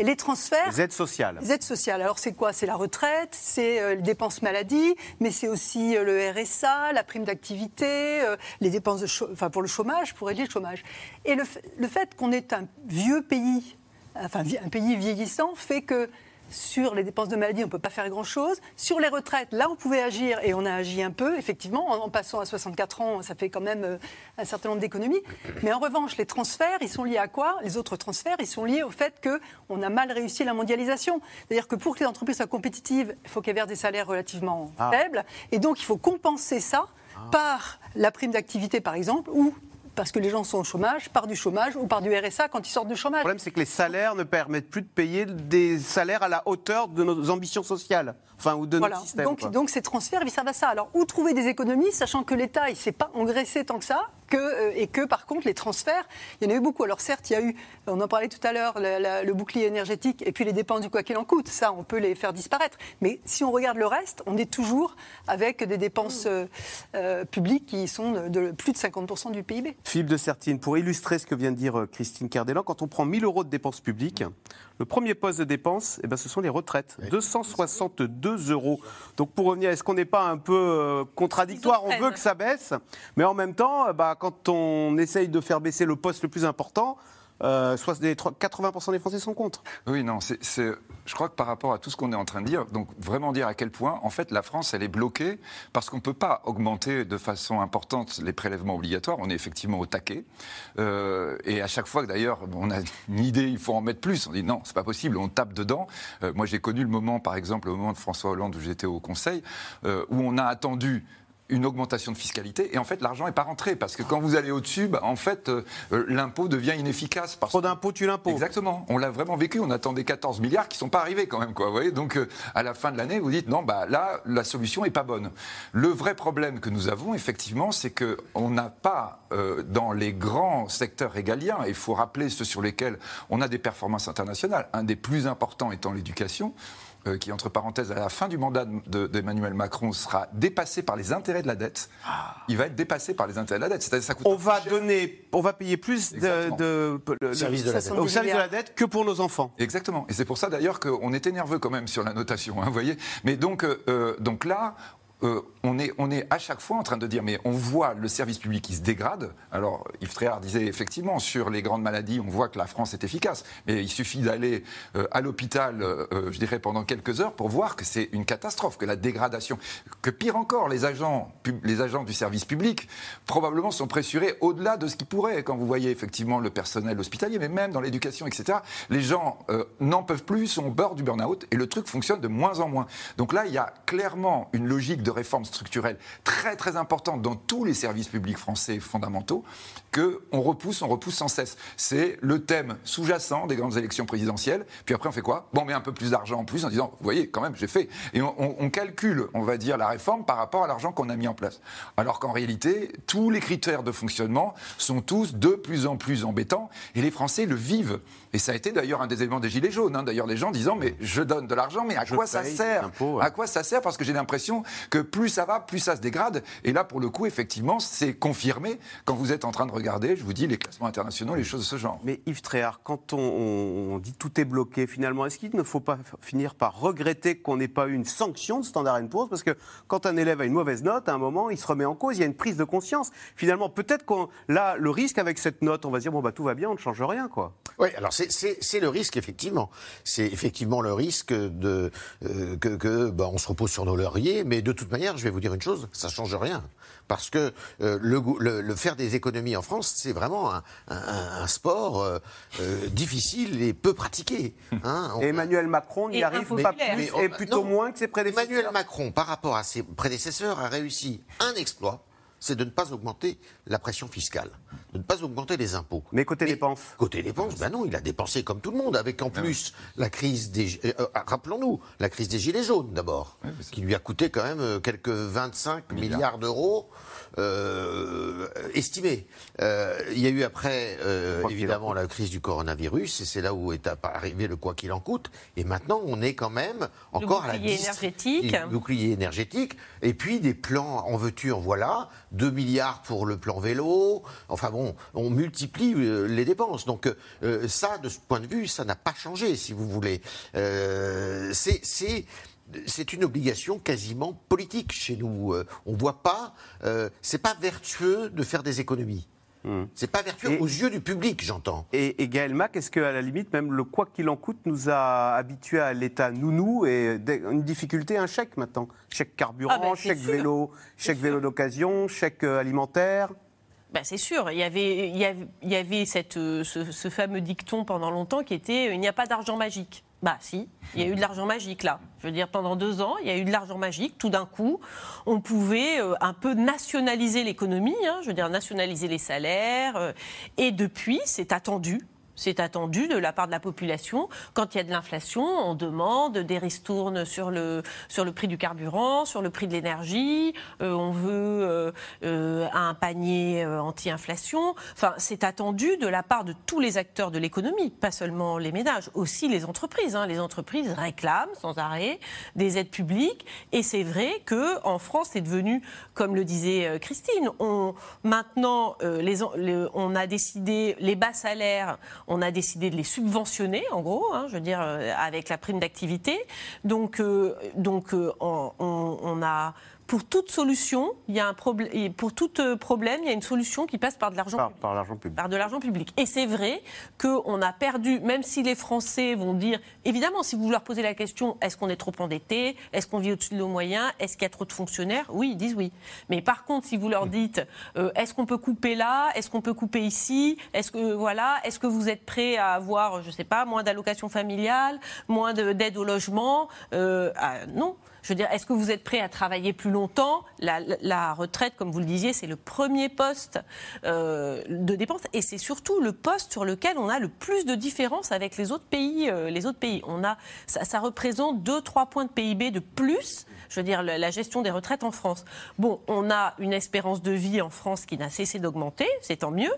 Et les transferts, Les aides sociales. les aides sociales, alors c'est quoi? C'est la retraite, c'est euh, les dépenses maladie, mais c'est aussi euh, le RSA, la prime d'activité, euh, les dépenses de enfin, pour le chômage, pour régler le chômage. Et le, le fait qu'on est un vieux pays, enfin un pays vieillissant, fait que sur les dépenses de maladie, on ne peut pas faire grand-chose. Sur les retraites, là, on pouvait agir et on a agi un peu, effectivement. En, en passant à 64 ans, ça fait quand même euh, un certain nombre d'économies. Mais en revanche, les transferts, ils sont liés à quoi? Les autres transferts, ils sont liés au fait qu'on a mal réussi la mondialisation. C'est-à-dire que pour que les entreprises soient compétitives, il faut qu'elles versent des salaires relativement Ah. faibles. Et donc, il faut compenser ça par la prime d'activité, par exemple, ou parce que les gens sont au chômage, par du chômage ou par du RSA quand ils sortent du Le chômage. problème, c'est que les salaires ne permettent plus de payer des salaires à la hauteur de nos ambitions sociales, enfin, ou de Voilà. notre système. Donc, quoi. donc ces transferts, ils servent à ça. Alors, où trouver des économies, sachant que l'État, il ne s'est pas engraissé tant que ça, que, euh, et que par contre, les transferts, il y en a eu beaucoup. Alors, certes, il y a eu, on en parlait tout à l'heure, le, bouclier énergétique et puis les dépenses du quoi qu'il en coûte. Ça, on peut les faire disparaître. Mais si on regarde le reste, on est toujours avec des dépenses euh, euh, publiques qui sont de, de plus de 50% du PIB. Philippe de Sertine, pour illustrer ce que vient de dire Christine Cardellan, quand on prend 1000 euros de dépenses publiques, le premier poste de dépenses, eh ben, ce sont les retraites. 262 euros. Donc pour revenir, est-ce qu'on n'est pas un peu contradictoire? On veut que ça baisse, mais en même temps, bah, quand on essaye de faire baisser le poste le plus important, euh, soit des 80% Français sont contre. Oui, non, je crois que par rapport à tout ce qu'on est en train de dire, donc vraiment dire à quel point, en fait, la France, elle est bloquée parce qu'on ne peut pas augmenter de façon importante les prélèvements obligatoires. On est effectivement au taquet. Euh, et à chaque fois que d'ailleurs, on a une idée, il faut en mettre plus, on dit non, c'est pas possible, on tape dedans. Euh, moi, j'ai connu le moment, par exemple, au moment de François Hollande où j'étais au Conseil, euh, où on a attendu une augmentation de fiscalité et en fait l'argent n'est pas rentré parce que quand vous allez au-dessus, bah, en fait euh, euh, l'impôt devient inefficace. Parce Trop d'impôts tue l'impôt. Exactement. On l'a vraiment vécu. On attendait 14 milliards qui sont pas arrivés quand même, quoi. Vous voyez Donc euh, à la fin de l'année, vous dites non, bah là la solution est pas bonne. Le vrai problème que nous avons effectivement, c'est que on n'a pas euh, dans les grands secteurs régaliens. Il faut rappeler ceux sur lesquels on a des performances internationales. Un des plus importants étant l'éducation qui, entre parenthèses, à la fin du mandat de- d'Emmanuel Macron, sera dépassé par les intérêts de la dette. Il va être dépassé par les intérêts de la dette. C'est-à-dire ça coûte On va donner, on va payer plus de, Exactement. de- le- Service de la dette. au service de la dette que pour nos enfants. Exactement. Et c'est pour ça d'ailleurs qu'on était nerveux quand même sur la notation, hein, vous voyez. Mais donc, euh, euh, donc là, euh, on, est, on est à chaque fois en train de dire, mais on voit le service public qui se dégrade. Alors, Yves Tréhard disait effectivement, sur les grandes maladies, on voit que la France est efficace. Mais il suffit d'aller euh, à l'hôpital, euh, je dirais, pendant quelques heures pour voir que c'est une catastrophe, que la dégradation, que pire encore, les agents, les agents du service public probablement sont pressurés au-delà de ce qu'ils pourraient. Quand vous voyez effectivement le personnel hospitalier, mais même dans l'éducation, etc., les gens n'en peuvent plus, sont au bord du burn-out et le truc fonctionne de moins en moins. Donc là, il y a clairement une logique de réforme structurelle très très importante dans tous les services publics français fondamentaux que on repousse, on repousse sans cesse. C'est le thème sous-jacent des grandes élections présidentielles. Puis après, on fait quoi? Bon, on met un peu plus d'argent en plus en disant, vous voyez, quand même, j'ai fait. Et on, on, calcule, on va dire, la réforme par rapport à l'argent qu'on a mis en place. Alors qu'en réalité, tous les critères de fonctionnement sont tous de plus en plus embêtants et les Français le vivent. Et ça a été d'ailleurs un des éléments des Gilets jaunes. Hein. D'ailleurs, des gens disant, mais je donne de l'argent, mais à quoi ça sert? À quoi ça sert? Parce que j'ai l'impression que plus ça va, plus ça se dégrade. Et là, pour le coup, effectivement, c'est confirmé quand vous êtes en train de regarder, je vous dis, les classements internationaux, les choses de ce genre. Mais Yves Tréhard, quand on, dit tout est bloqué, finalement, est-ce qu'il ne faut pas finir par regretter qu'on n'ait pas eu une sanction de Standard Poor's? Parce que quand un élève a une mauvaise note, à un moment, il se remet en cause, il y a une prise de conscience. Finalement, peut-être qu'on là, le risque avec cette note, on va dire, bon, bah tout va bien, on ne change rien, quoi. Oui, alors c'est le risque, effectivement. C'est effectivement le risque de, euh, que, que bah, on se repose sur nos lauriers, mais de toute manière, je vais vous dire une chose, ça change rien. Parce que euh, le, le, faire des économies en France, c'est vraiment un, un, sport euh, difficile et peu pratiqué. Hein. Emmanuel Macron n'y arrive pas plus et plutôt moins que ses prédécesseurs. Emmanuel Macron, par rapport à ses prédécesseurs, a réussi un exploit c'est de ne pas augmenter la pression fiscale, de ne pas augmenter les impôts. Mais côté dépenses Côté dépenses, ben non, il a dépensé comme tout le monde, avec en ah plus la crise des... Euh, euh, rappelons-nous, la crise des Gilets jaunes d'abord, qui lui a coûté quand même euh, quelques 25 milliards d'euros euh, estimé. Euh, il y a eu après, euh, évidemment, la crise du coronavirus, et c'est là où est arrivé le quoi qu'il en coûte. Et maintenant, on est quand même encore à la énergétique. Le bouclier énergétique. Et puis des plans, en veux-tu, en voilà. 2 milliards pour le plan vélo. Enfin bon, on multiplie les dépenses. Donc ça, de ce point de vue, ça n'a pas changé, si vous voulez. c'est c'est une obligation quasiment politique chez nous. Euh, on ne voit pas, euh, c'est pas vertueux de faire des économies. Hmm. C'est pas vertueux aux yeux du public, j'entends. Et, et, Gaël Mac, est-ce qu'à la limite, même le quoi qu'il en coûte nous a habitués à l'état nounou et une difficulté, un chèque maintenant? Chèque carburant, ah ben, chèque vélo, chèque vélo d'occasion, chèque euh, alimentaire ben c'est sûr, il y avait, il y avait, cette, ce, ce, fameux dicton pendant longtemps qui était il n'y a pas d'argent magique. Bah si, il y a eu de l'argent magique là. Je veux dire, pendant deux ans, il y a eu de l'argent magique. Tout d'un coup, on pouvait euh, un peu nationaliser l'économie, hein, je veux dire nationaliser les salaires. Euh, et depuis, c'est attendu c'est attendu de la part de la population. Quand il y a de l'inflation, on demande des ristournes sur le, sur le prix du carburant, sur le prix de l'énergie. Euh, on veut euh, euh, un panier anti-inflation. Enfin, c'est attendu de la part de tous les acteurs de l'économie, pas seulement les ménages, aussi les entreprises. Hein. Les entreprises réclament sans arrêt des aides publiques. Et c'est vrai que en France, c'est devenu, comme le disait Christine, on, maintenant, on a décidé les bas salaires on a décidé de les subventionner, en gros, hein, je veux dire, euh, avec la prime d'activité. Donc, euh, euh, on, a pour toute solution, il y a un problème. Pour tout problème, il y a une solution qui passe par de l'argent public. Par l'argent public. Par de l'argent public. Et c'est vrai qu'on a perdu, même si les Français vont dire, évidemment, si vous leur posez la question, est-ce qu'on est trop endetté, est-ce qu'on vit au-dessus de nos moyens, est-ce qu'il y a trop de fonctionnaires, oui, ils disent oui. Mais par contre, si vous leur dites, est-ce qu'on peut couper là, est-ce qu'on peut couper ici, est-ce que voilà, est-ce que vous êtes prêt à avoir, je ne sais pas, moins d'allocations familiales, moins d'aide au logement, ah, non. Je veux dire, est-ce que vous êtes prêt à travailler plus longtemps la, retraite, comme vous le disiez, c'est le premier poste euh, de dépense et c'est surtout le poste sur lequel on a le plus de différence avec les autres pays. Euh, les autres pays, on a, ça, représente 2-3 points de PIB de plus je veux dire, la gestion des retraites en France. Bon, on a une espérance de vie en France qui n'a cessé d'augmenter, c'est tant mieux,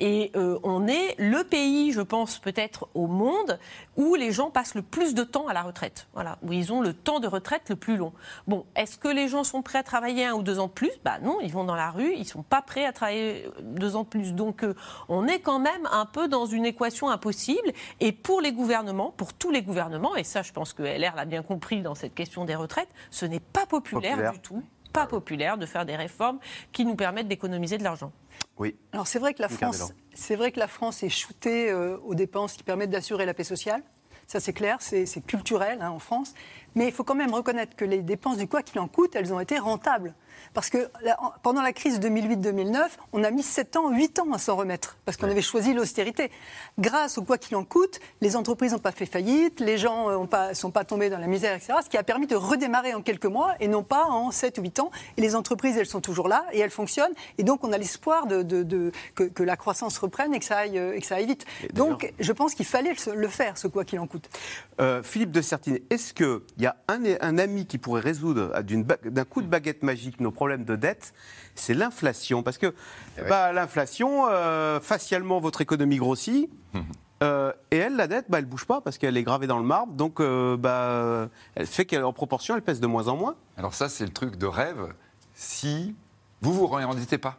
et euh, on est le pays, je pense, peut-être au monde où les gens passent le plus de temps à la retraite, voilà, où ils ont le temps de retraite le plus long. Bon, est-ce que les gens sont prêts à travailler un ou deux ans de plus? Bah non, ils vont dans la rue, ils sont pas prêts à travailler deux ans de plus. Donc, euh, on est quand même un peu dans une équation impossible. Et pour les gouvernements, pour tous les gouvernements, et ça, je pense que LR l'a bien compris dans cette question des retraites, ce n'est pas populaire, du tout pas populaire de faire des réformes qui nous permettent d'économiser de l'argent. Oui. Alors c'est vrai que la France, c'est vrai que la France est shootée euh, aux dépenses qui permettent d'assurer la paix sociale. Ça c'est clair, c'est culturel hein, en France. Mais il faut quand même reconnaître que les dépenses du quoi qu'il en coûte, elles ont été rentables. Parce que pendant la crise 2008-2009, on a mis 7 ans, 8 ans à s'en remettre, parce qu'on avait choisi l'austérité. Grâce au quoi qu'il en coûte, les entreprises n'ont pas fait faillite, les gens ne euh, sont pas tombés dans la misère, etc. Ce qui a permis de redémarrer en quelques mois et non pas en 7 ou 8 ans. Et les entreprises, elles sont toujours là et elles fonctionnent. Et donc, on a l'espoir de, que, la croissance reprenne et que ça aille, et que ça aille vite. Donc, je pense qu'il fallait le faire, ce quoi qu'il en coûte. Euh, Philippe de Sertine, est-ce qu'il y a un, un, ami qui pourrait résoudre d'un coup de baguette magique nos problèmes de dette, c'est l'inflation. Parce que eh bah, l'inflation, euh, facialement, votre économie grossit. Euh, et elle, la dette, bah, elle bouge pas parce qu'elle est gravée dans le marbre. Donc, euh, bah, elle fait qu'en proportion, elle pèse de moins en moins. Alors ça, c'est le truc de rêve. Si vous vous réendettez pas.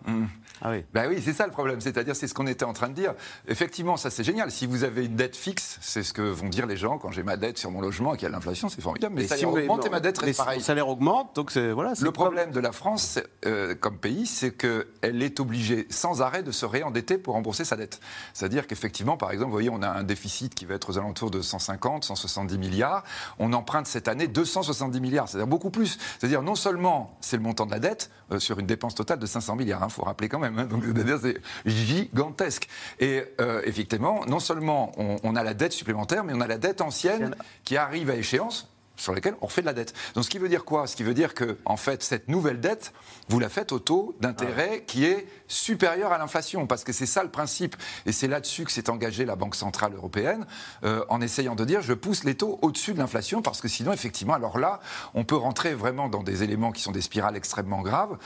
Ah oui. Ben oui, c'est ça le problème. C'est-à-dire, c'est ce qu'on était en train de dire. Effectivement, ça c'est génial. Si vous avez une dette fixe, c'est ce que vont dire les gens quand j'ai ma dette sur mon logement et qu'il y a l'inflation, c'est formidable. Mais, ça si augmente et ma dette reste pareil. Le salaire augmente, donc c'est voilà. Le problème de la France euh, comme pays, c'est qu'elle est obligée sans arrêt de se réendetter pour rembourser sa dette. C'est-à-dire qu'effectivement, par exemple, vous voyez, on a un déficit qui va être aux alentours de 150, 170 milliards. On emprunte cette année 270 milliards, c'est-à-dire beaucoup plus. C'est-à-dire non seulement c'est le montant de la dette euh, sur une dépense totale de 500 milliards, il hein, faut rappeler quand même. Hein. donc c'est-à-dire c'est gigantesque. Et euh, effectivement, non seulement on, a la dette supplémentaire, mais on a la dette ancienne qui arrive à échéance sur laquelle on refait de la dette. Donc ce qui veut dire quoi? Ce qui veut dire que, en fait, cette nouvelle dette, vous la faites au taux d'intérêt qui est supérieur à l'inflation, parce que c'est ça le principe. Et c'est là-dessus que s'est engagée la Banque Centrale Européenne, euh, en essayant de dire je pousse les taux au-dessus de l'inflation, parce que sinon, effectivement, alors là, on peut rentrer vraiment dans des éléments qui sont des spirales extrêmement graves,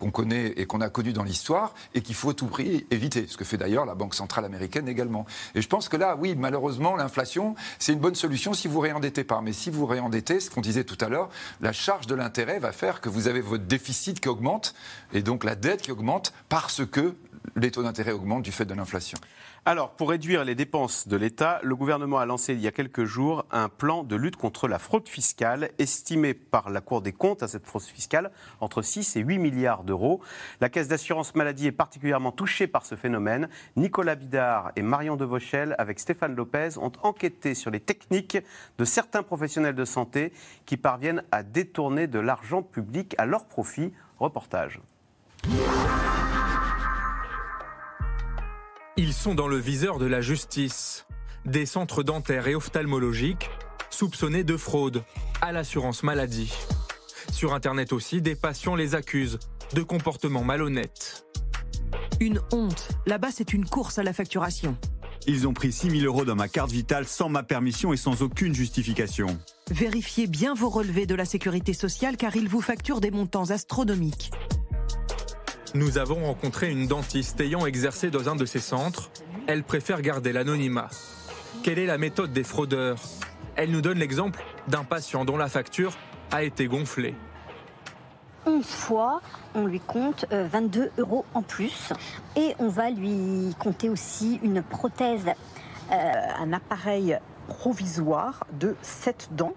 qu'on connaît et qu'on a connu dans l'histoire et qu'il faut à tout prix éviter, ce que fait d'ailleurs la Banque centrale américaine également. Et je pense que là, oui, malheureusement, l'inflation, c'est une bonne solution si vous réendettez pas. Mais si vous réendettez, ce qu'on disait tout à l'heure, la charge de l'intérêt va faire que vous avez votre déficit qui augmente et donc la dette qui augmente parce que les taux d'intérêt augmentent du fait de l'inflation. Alors, pour réduire les dépenses de l'État, le gouvernement a lancé il y a quelques jours un plan de lutte contre la fraude fiscale, estimé par la Cour des comptes à cette fraude fiscale entre 6 et 8 milliards d'euros. La Caisse d'assurance maladie est particulièrement touchée par ce phénomène. Nicolas Bidard et Marion Devauchel, avec Stéphane Lopez, ont enquêté sur les techniques de certains professionnels de santé qui parviennent à détourner de l'argent public à leur profit. Reportage. Ils sont dans le viseur de la justice. Des centres dentaires et ophtalmologiques soupçonnés de fraude à l'assurance maladie. Sur Internet aussi, des patients les accusent de comportements malhonnêtes. Une honte. Là-bas, c'est une course à la facturation. Ils ont pris 6 000 euros dans ma carte vitale sans ma permission et sans aucune justification. Vérifiez bien vos relevés de la sécurité sociale car ils vous facturent des montants astronomiques. Nous avons rencontré une dentiste ayant exercé dans un de ces centres. Elle préfère garder l'anonymat. Quelle est la méthode des fraudeurs? Elle nous donne l'exemple d'un patient dont la facture a été gonflée. 11 fois, on lui compte 22 euh, euros en plus. Et on va lui compter aussi une prothèse, euh, un appareil provisoire de 7 dents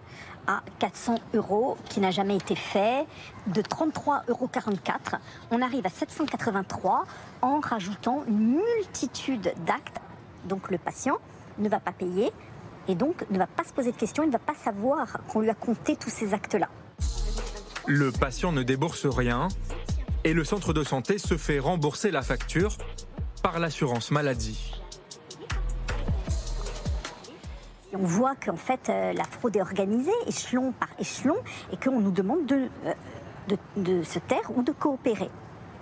à 400 euros qui n'a jamais été fait, de 33,44 euros. On arrive à 783 en rajoutant une multitude d'actes. Donc le patient ne va pas payer et donc ne va pas se poser de questions, il ne va pas savoir qu'on lui a compté tous ces actes-là. Le patient ne débourse rien et le centre de santé se fait rembourser la facture par l'assurance maladie. On voit qu'en fait, euh, la fraude est organisée, échelon par échelon, et qu'on nous demande de, euh, de, se taire ou de coopérer.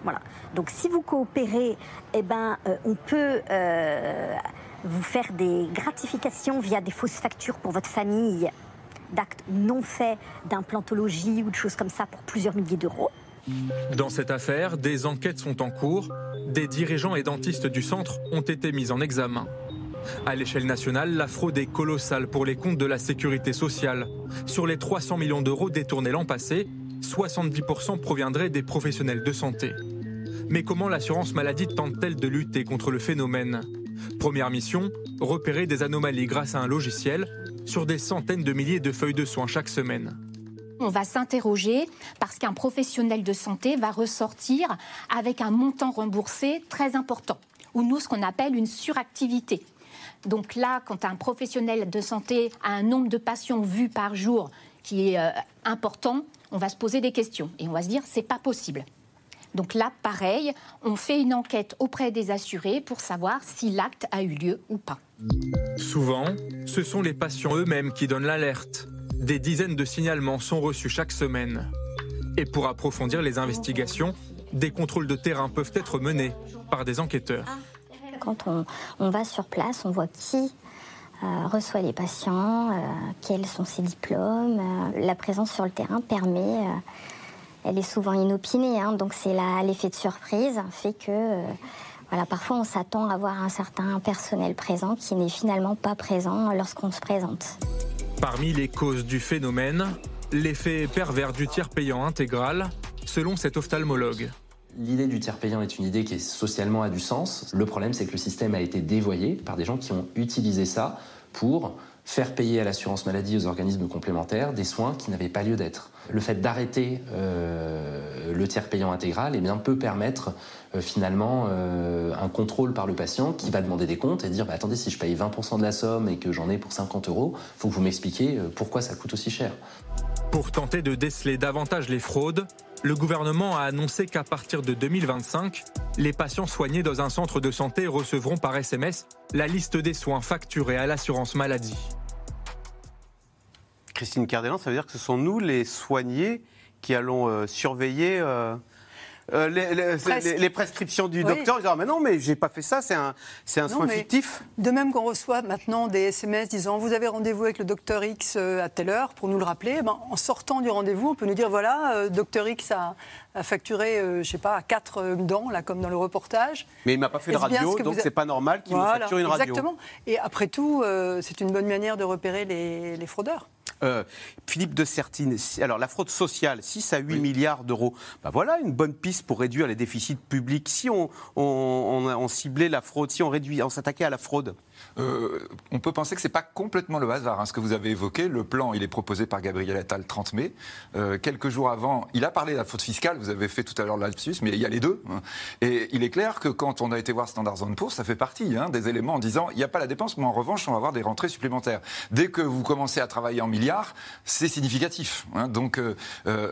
Voilà. Donc si vous coopérez, eh ben, euh, on peut vous faire des gratifications via des fausses factures pour votre famille d'actes non faits d'implantologie ou de choses comme ça pour plusieurs milliers d'euros. Dans cette affaire, des enquêtes sont en cours. Des dirigeants et dentistes du centre ont été mis en examen. À l'échelle nationale, la fraude est colossale pour les comptes de la sécurité sociale. Sur les 300 millions d'euros détournés l'an passé, 70% proviendraient des professionnels de santé. Mais comment l'assurance maladie tente-t-elle de lutter contre le phénomène? Première mission, repérer des anomalies grâce à un logiciel sur des centaines de milliers de feuilles de soins chaque semaine. On va s'interroger parce qu'un professionnel de santé va ressortir avec un montant remboursé très important, ou nous ce qu'on appelle une suractivité. Donc là, quand un professionnel de santé a un nombre de patients vus par jour qui est euh, important, on va se poser des questions et on va se dire c'est pas possible. Donc là, pareil, on fait une enquête auprès des assurés pour savoir si l'acte a eu lieu ou pas. Souvent, ce sont les patients eux-mêmes qui donnent l'alerte. Des dizaines de signalements sont reçus chaque semaine. Et pour approfondir les investigations, des contrôles de terrain peuvent être menés par des enquêteurs. Quand on, va sur place, on voit qui euh, reçoit les patients, euh, quels sont ses diplômes. Euh, la présence sur le terrain permet, elle est souvent inopinée, hein, donc c'est l'effet de surprise fait que voilà, parfois on s'attend à avoir un certain personnel présent qui n'est finalement pas présent lorsqu'on se présente. Parmi les causes du phénomène, l'effet pervers du tiers payant intégral, selon cet ophtalmologue. L'idée du tiers payant est une idée qui socialement a du sens. Le problème, c'est que le système a été dévoyé par des gens qui ont utilisé ça pour faire payer à l'assurance maladie, aux organismes complémentaires, des soins qui n'avaient pas lieu d'être. Le fait d'arrêter euh, le tiers payant intégral eh bien, peut permettre euh, finalement euh, un contrôle par le patient qui va demander des comptes et dire bah, attendez, si je paye 20% de la somme et que j'en ai pour 50 euros, faut que vous m'expliquiez pourquoi ça coûte aussi cher. Pour tenter de déceler davantage les fraudes, le gouvernement a annoncé qu'à partir de 2025, les patients soignés dans un centre de santé recevront par SMS la liste des soins facturés à l'assurance maladie. Christine Cardellan, ça veut dire que ce sont nous, les soignés, qui allons euh, surveiller euh, euh, les, prescriptions du Oui. docteur. Ils disent, ah, mais non, mais j'ai pas fait ça, c'est un, c'est un Non, soin fictif. De même qu'on reçoit maintenant des SMS disant vous avez rendez-vous avec le docteur X euh, à telle heure pour nous le rappeler, eh ben, en sortant du rendez-vous, on peut nous dire voilà, euh, docteur X a facturé, euh, je sais pas, à quatre euh, dents, là, comme dans le reportage. Mais il m'a pas fait de radio, ce donc a- c'est pas normal qu'il me facture une radio. Exactement. Et après tout, euh, c'est une bonne manière de repérer les, les fraudeurs. Euh, Philippe de Sertine, alors la fraude sociale, 6 à 8 milliards d'euros, bah voilà une bonne piste pour réduire les déficits publics. Si on, on, on- on ciblait la fraude, si on, réduit, on s'attaquait à la fraude. Euh, on peut penser que c'est pas complètement le hasard. hein, ce que vous avez évoqué, le plan, il est proposé par Gabriel Attal le 30 mai. Euh, quelques jours avant, il a parlé de la faute fiscale. Vous avez fait tout à l'heure le lapsus, mais il y a les deux. hein. Et il est clair que quand on a été voir Standard Poor's, ça fait partie hein, des éléments en disant il n'y a pas la dépense, mais en revanche, on va avoir des rentrées supplémentaires. Dès que vous commencez à travailler en milliards, c'est significatif. hein. Donc euh,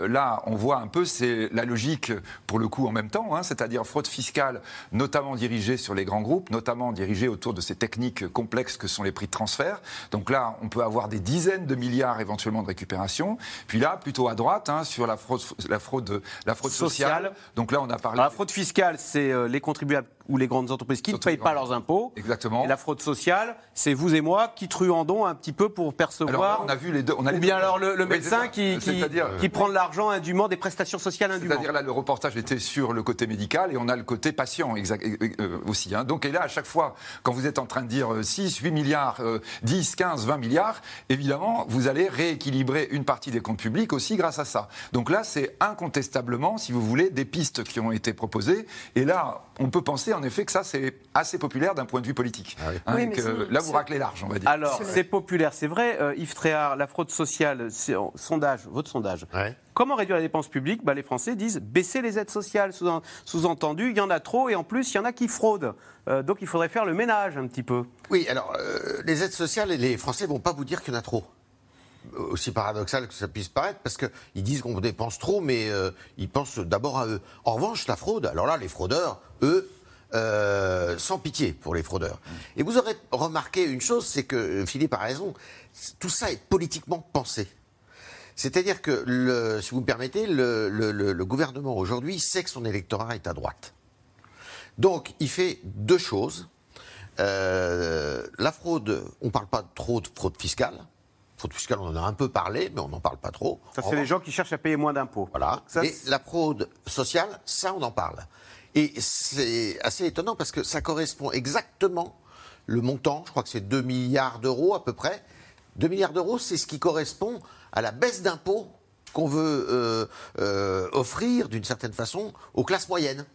là, on voit un peu, c'est la logique pour le coup en même temps, hein, c'est-à-dire fraude fiscale, notamment dirigée sur les grands groupes, notamment dirigée autour de ces techniques complexes que sont les prix de transfert. Donc là, on peut avoir des dizaines de milliards éventuellement de récupération. Puis là, plutôt à droite, hein, sur la fraude, la fraude, la fraude sociale. Sociale. Donc là, on a parlé. Alors, la fraude fiscale, c'est euh, les contribuables ou les grandes entreprises qui ne payent pas leurs impôts. Exactement. Et la fraude sociale, c'est vous et moi qui truandons un petit peu pour percevoir. Alors là, on a vu les deux. On a ou bien deux. alors le, le Oui, médecin qui, qui, qui prend de l'argent indûment des prestations sociales indûment. C'est-à-dire là, le reportage était sur le côté médical et on a le côté patient exact, euh, aussi. hein. Donc, et là, à chaque fois, quand vous êtes en train de dire euh, 6, 8 milliards, euh, 10, 15, 20 milliards, évidemment, vous allez rééquilibrer une partie des comptes publics aussi grâce à ça. Donc là, c'est incontestablement, si vous voulez, des pistes qui ont été proposées. Et là, on peut penser en effet que ça, c'est assez populaire d'un point de vue politique. Hein, Oui, et mais que c'est- là, vous raclez large, on va dire. Alors, c'est populaire, c'est vrai. Euh, Yves Tréhard, la fraude sociale, sondage, votre sondage. Comment réduire la dépense publique Bah, Les Français disent baisser les aides sociales. Sous- Sous-entendu, il y en a trop et en plus, il y en a qui fraudent. Euh, donc, il faudrait faire le ménage un petit peu. Oui, alors, euh, les aides sociales, les Français vont pas vous dire qu'il y en a trop. Aussi paradoxal que ça puisse paraître, parce qu'ils disent qu'on dépense trop, mais euh, ils pensent d'abord à eux. En revanche, la fraude, alors là, les fraudeurs, eux, euh, sans pitié pour les fraudeurs. Et vous aurez remarqué une chose, c'est que euh, Philippe a raison, tout ça est politiquement pensé. C'est-à-dire que, le, si vous me permettez, le, le- le- le gouvernement aujourd'hui sait que son électorat est à droite. Donc, il fait deux choses. Euh, la fraude, on ne parle pas trop de fraude fiscale. Fraude fiscale, on en a un peu parlé, mais on n'en parle pas trop. Ça, c'est les gens qui cherchent à payer moins d'impôts. Voilà. Ça, c'est- la fraude sociale, ça, on en parle. Et c'est assez étonnant parce que ça correspond exactement le montant, je crois que c'est 2 milliards d'euros à peu près. 2 milliards d'euros, c'est ce qui correspond à la baisse d'impôts qu'on veut euh, euh, offrir d'une certaine façon aux classes moyennes.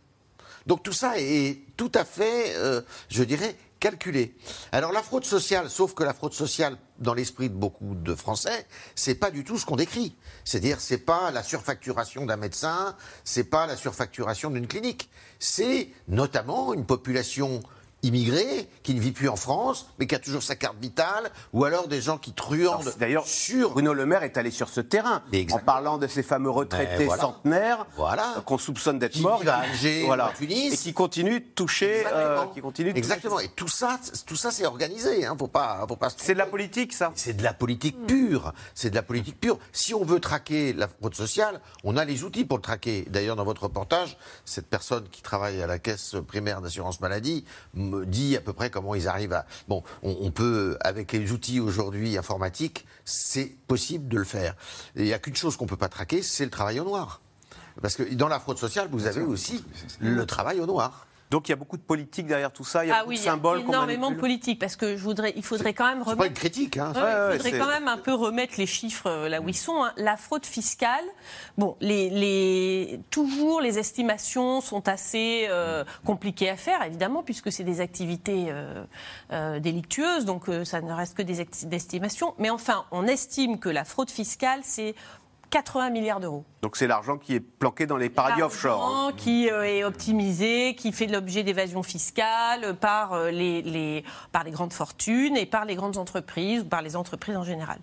Donc tout ça est tout à fait, euh, je dirais, calculée. Alors la fraude sociale, sauf que la fraude sociale, dans l'esprit de beaucoup de Français, c'est pas du tout ce qu'on décrit. C'est-à-dire, c'est pas la surfacturation d'un médecin, c'est pas la surfacturation d'une clinique. C'est notamment une population immigré qui ne vit plus en France, mais qui a toujours sa carte vitale, ou alors des gens qui truandent D'ailleurs, sur... Bruno Le Maire est allé sur ce terrain en parlant de ces fameux retraités Ben, voilà. centenaires Voilà. euh, qu'on soupçonne d'être morts, à Alger voilà, Tunis. et qui continuent de toucher, euh, Exactement. qui continuent de toucher- Exactement. Et tout ça, tout ça, c'est organisé. Hein. Faut pas, faut pas. C'est de la politique, ça. C'est de la politique pure. C'est de la politique pure. Si on veut traquer la fraude sociale, on a les outils pour le traquer. D'ailleurs, dans votre reportage, cette personne qui travaille à la caisse primaire d'assurance maladie me dit à peu près comment ils arrivent à. Bon, on, on peut, avec les outils aujourd'hui informatiques, c'est possible de le faire. Et il n'y a qu'une chose qu'on peut pas traquer, c'est le travail au noir. Parce que dans la fraude sociale, vous avez aussi le travail au noir. Donc il y a beaucoup de politique derrière tout ça, il y a Ah beaucoup oui, de il y a symboles énormément de politique parce que je voudrais, il faudrait quand même C'est pas remettre. une critique, hein. Ouais, Ouais, ouais, il faudrait c'est- quand même un peu remettre les chiffres euh, là où ils sont. hein. La fraude fiscale, bon, les, les- toujours les estimations sont assez euh, compliquées à faire, évidemment, puisque c'est des activités euh, euh, délictueuses, donc euh, ça ne reste que des esti- estimations. Mais enfin, on estime que la fraude fiscale, c'est 80 milliards d'euros. Donc c'est l'argent qui est planqué dans les paradis offshore. hein. L'argent qui euh, est optimisé, qui fait l'objet d'évasion fiscale par, euh, les, les- par les grandes fortunes et par les grandes entreprises ou par les entreprises en général.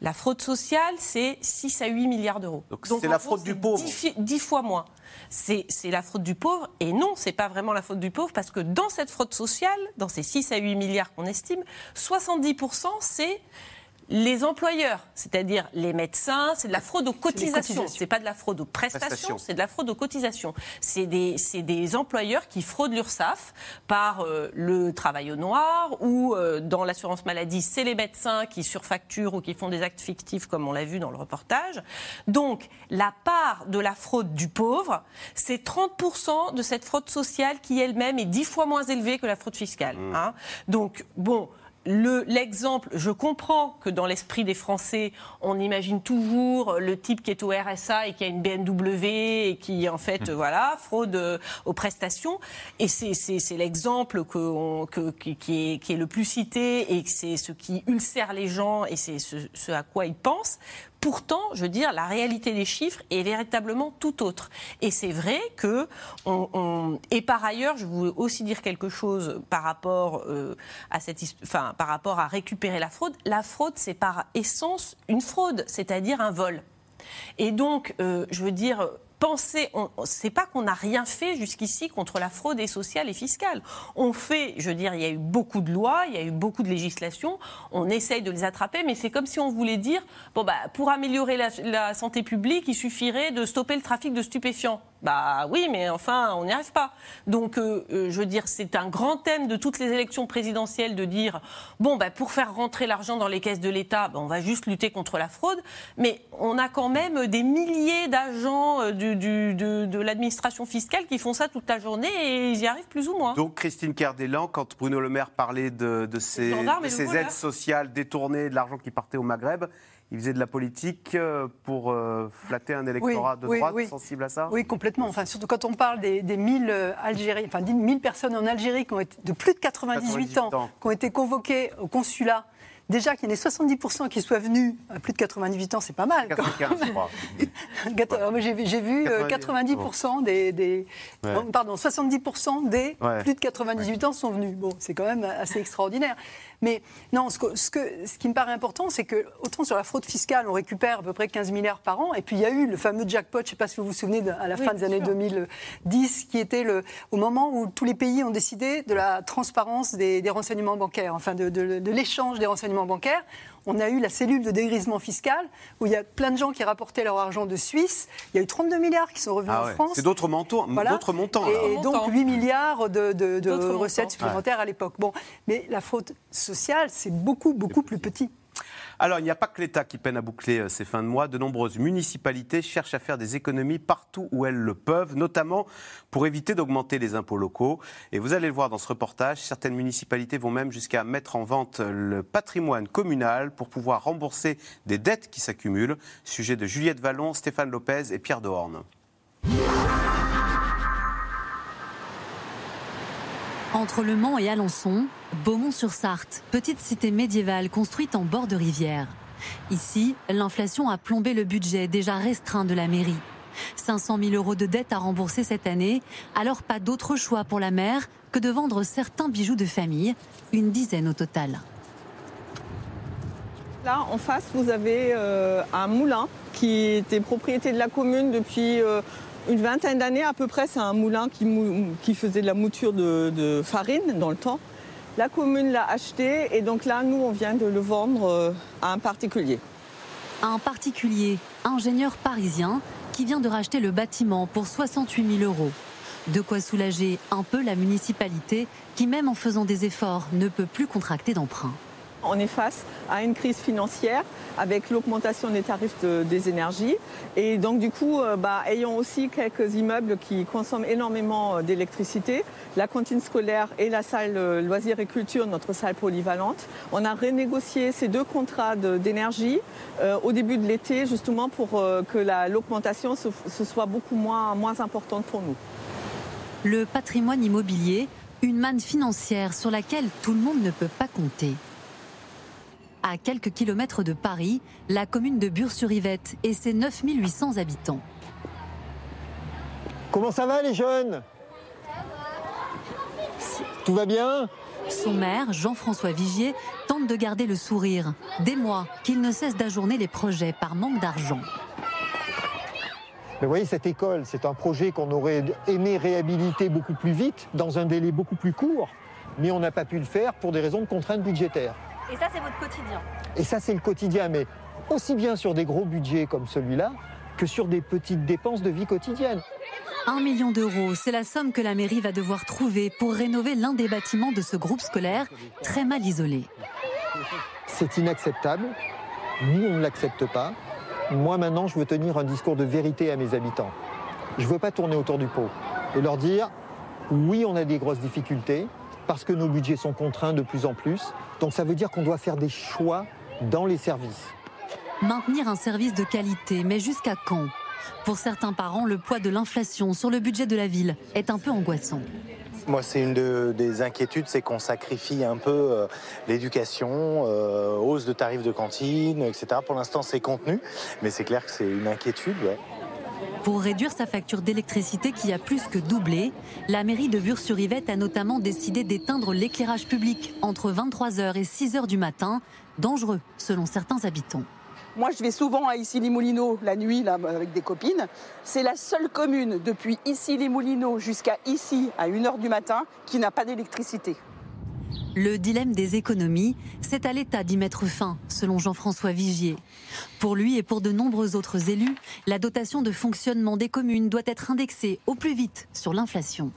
La fraude sociale, c'est 6 à 8 milliards d'euros. Donc c'est la fraude du pauvre. 10, fois moins. C'est c'est la fraude du pauvre. Et non, c'est pas vraiment la fraude du pauvre parce que dans cette fraude sociale, dans ces 6 à 8 milliards qu'on estime, 70% c'est les employeurs, c'est-à-dire les médecins, c'est de la fraude aux cotisations. C'est pas de la fraude aux prestations, c'est de la fraude aux cotisations. C'est des, c'est des employeurs qui fraudent l'URSSAF par euh, le travail au noir ou euh, dans l'assurance maladie, c'est les médecins qui surfacturent ou qui font des actes fictifs comme on l'a vu dans le reportage. Donc la part de la fraude du pauvre, c'est 30% de cette fraude sociale qui elle-même est 10 fois moins élevée que la fraude fiscale. hein. Donc bon. Le- L'exemple, je comprends que dans l'esprit des Français, on imagine toujours le type qui est au RSA et qui a une BMW et qui, en fait, voilà, fraude euh, aux prestations. Et c'est- l'exemple que on- que- qui, qui est, qui est le plus cité et c'est ce qui ulcère les gens et c'est ce, ce à quoi ils pensent. Pourtant, je veux dire, la réalité des chiffres est véritablement tout autre. Et c'est vrai que, et par ailleurs, je voulais aussi dire quelque chose par rapport euh, à cette, enfin, par rapport à récupérer la fraude. La fraude, c'est par essence une fraude, c'est-à-dire un vol. Et donc, euh, je veux dire, penser, on- c'est pas qu'on n'a rien fait jusqu'ici contre la fraude et sociale et fiscale. On fait, je veux dire, il y a eu beaucoup de lois, il y a eu beaucoup de législations, on essaye de les attraper, mais c'est comme si on voulait dire, bon bah, pour améliorer la, la santé publique, il suffirait de stopper le trafic de stupéfiants. Bah oui, mais enfin, on n'y arrive pas. Donc, euh, euh, je veux dire, c'est un grand thème de toutes les élections présidentielles de dire, bon, bah, pour faire rentrer l'argent dans les caisses de l'État, bah, on va juste lutter contre la fraude. Mais on a quand même des milliers d'agents euh, du- du- de, de l'administration fiscale qui font ça toute la journée et ils y arrivent plus ou moins. Donc Christine Kerdelan, quand Bruno Le Maire parlait de, de ces, de aides sociales détournées, de l'argent qui partait au Maghreb, il faisait de la politique euh, pour euh, flatter un électorat de droite oui. sensible à ça? Oui, complètement. Enfin, surtout quand on parle des, des 1000 euh, Algériens, enfin 10 000 personnes en Algérie qui ont été, de plus de 98, 98 ans, ans. qui ont été convoquées au consulat. Déjà qu'il y en ait 70% qui soient venus à plus de 98 ans, c'est pas mal. quand 95, je crois. J'ai vu, j'ai vu, euh, 90, 90% des, des- Ouais. non, pardon, 70% des Ouais. plus de 98 ans sont venus. Bon, c'est quand même assez extraordinaire. Mais non, ce, que- ce, que- ce qui me paraît important, c'est que autant sur la fraude fiscale, on récupère à peu près 15 milliards par an, et puis il y a eu le fameux jackpot, je ne sais pas si vous vous souvenez, à la Oui, fin des années sûr. 2010, qui était le, au moment où tous les pays ont décidé de la transparence des, des renseignements bancaires, enfin de, de- de l'échange des renseignements bancaires. On a eu la cellule de dégrisement fiscal, où il y a plein de gens qui rapportaient leur argent de Suisse. Il y a eu 32 milliards qui sont revenus Ah en. France. C'est d'autres montants, Voilà. d'autres montants. là. Et donc 8 milliards de, de- de D'autres montants. recettes supplémentaires à l'époque. Bon, mais la fraude sociale, c'est beaucoup, beaucoup plus petit. Alors, il n'y a pas que l'État qui peine à boucler euh, ces fins de mois. De nombreuses municipalités cherchent à faire des économies partout où elles le peuvent, notamment pour éviter d'augmenter les impôts locaux. Et vous allez le voir dans ce reportage, certaines municipalités vont même jusqu'à mettre en vente le patrimoine communal pour pouvoir rembourser des dettes qui s'accumulent. Sujet de Juliette Vallon, Stéphane Lopez et Pierre Dehorne. Entre Le Mans et Alençon, Beaumont-sur-Sarthe, petite cité médiévale construite en bord de rivière. Ici, l'inflation a plombé le budget déjà restreint de la mairie. 500 000 euros de dettes à rembourser cette année, alors pas d'autre choix pour la maire que de vendre certains bijoux de famille, une dizaine au total. Là, en face, vous avez euh, un moulin qui était propriété de la commune depuis euh, une vingtaine d'années à peu près. C'est un moulin qui, faisait de la mouture de, farine dans le temps. La commune l'a acheté et donc là, nous, on vient de le vendre euh, à un particulier. Un particulier, ingénieur parisien, qui vient de racheter le bâtiment pour 68 000 euros. De quoi soulager un peu la municipalité qui, même en faisant des efforts, ne peut plus contracter d'emprunt. On est face à une crise financière avec l'augmentation des tarifs des énergies. Et donc du coup, euh, bah, ayant aussi quelques immeubles qui consomment énormément euh, d'électricité, la cantine scolaire et la salle euh, loisirs et culture, notre salle polyvalente, on a renégocié ces deux contrats d'énergie au début de l'été justement pour que l'augmentation se, soit beaucoup moins, moins importante pour nous. Le patrimoine immobilier, une manne financière sur laquelle tout le monde ne peut pas compter. À quelques kilomètres de Paris, la commune de Bure-sur-Yvette et ses 9800 habitants. Comment ça va les jeunes? Tout va bien? Son maire, Jean-François Vigier, tente de garder le sourire. Des mois qu'il ne cesse d'ajourner les projets par manque d'argent. vous voyez, cette école, c'est un projet qu'on aurait aimé réhabiliter beaucoup plus vite, dans un délai beaucoup plus court, mais on n'a pas pu le faire pour des raisons de contraintes budgétaires. Et ça, c'est votre quotidien Et ça, c'est le quotidien, mais aussi bien sur des gros budgets comme celui-là que sur des petites dépenses de vie quotidienne. Un million d'euros, c'est la somme que la mairie va devoir trouver pour rénover l'un des bâtiments de ce groupe scolaire très mal isolé. C'est inacceptable. Nous, on ne l'accepte pas. Moi, maintenant, je veux tenir un discours de vérité à mes habitants. Je ne veux pas tourner autour du pot et leur dire oui, on a des grosses difficultés, parce que nos budgets sont contraints de plus en plus. Donc ça veut dire qu'on doit faire des choix dans les services. Maintenir un service de qualité, mais jusqu'à quand? Pour certains parents, le poids de l'inflation sur le budget de la ville est un peu angoissant. Moi, c'est une des inquiétudes, c'est qu'on sacrifie un peu euh, l'éducation, euh, hausse de tarifs de cantine, etc. Pour l'instant, c'est contenu, mais c'est clair que c'est une inquiétude. Pour réduire sa facture d'électricité qui a plus que doublé, la mairie de Bure-sur-Yvette a notamment décidé d'éteindre l'éclairage public entre 23h et 6h du matin, dangereux selon certains habitants. Moi, je vais souvent à Issy-les-Moulineaux la nuit avec des copines. C'est la seule commune depuis Issy-les-Moulineaux jusqu'à ici à 1h du matin qui n'a pas d'électricité. Le dilemme des économies, c'est à l'État d'y mettre fin, selon Jean-François Vigier. Pour lui et pour de nombreux autres élus, la dotation de fonctionnement des communes doit être indexée au plus vite sur l'inflation.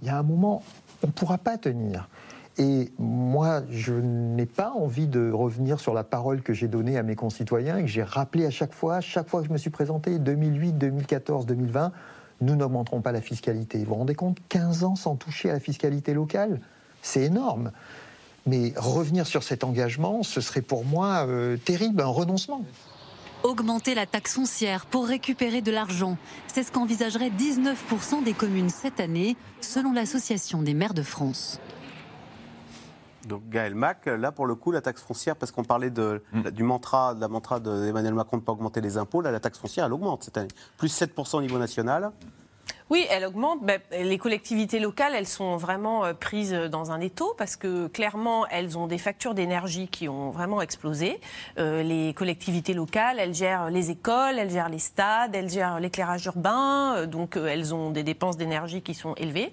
Il y a un moment, on ne pourra pas tenir. Et moi, je n'ai pas envie de revenir sur la parole que j'ai donnée à mes concitoyens et que j'ai rappelé à chaque fois, chaque fois que je me suis présenté, 2008, 2014, 2020 nous n'augmenterons pas la fiscalité. Vous vous rendez compte 15 ans sans toucher à la fiscalité locale C'est énorme. Mais revenir sur cet engagement, ce serait pour moi euh, terrible, un renoncement. Augmenter la taxe foncière pour récupérer de l'argent, c'est ce qu'envisagerait 19% des communes cette année, selon l'Association des maires de France. Donc Gaël Mac, là pour le coup, la taxe foncière, parce qu'on parlait de, mm. du mantra, de la mantra d'Emmanuel Macron de ne pas augmenter les impôts, là la taxe foncière, elle augmente cette année. Plus 7% au niveau national. Oui, elle augmente. Ben, les collectivités locales, elles sont vraiment euh, prises dans un étau parce que clairement, elles ont des factures d'énergie qui ont vraiment explosé. Euh, les collectivités locales, elles gèrent les écoles, elles gèrent les stades, elles gèrent l'éclairage urbain, euh, donc elles ont des dépenses d'énergie qui sont élevées.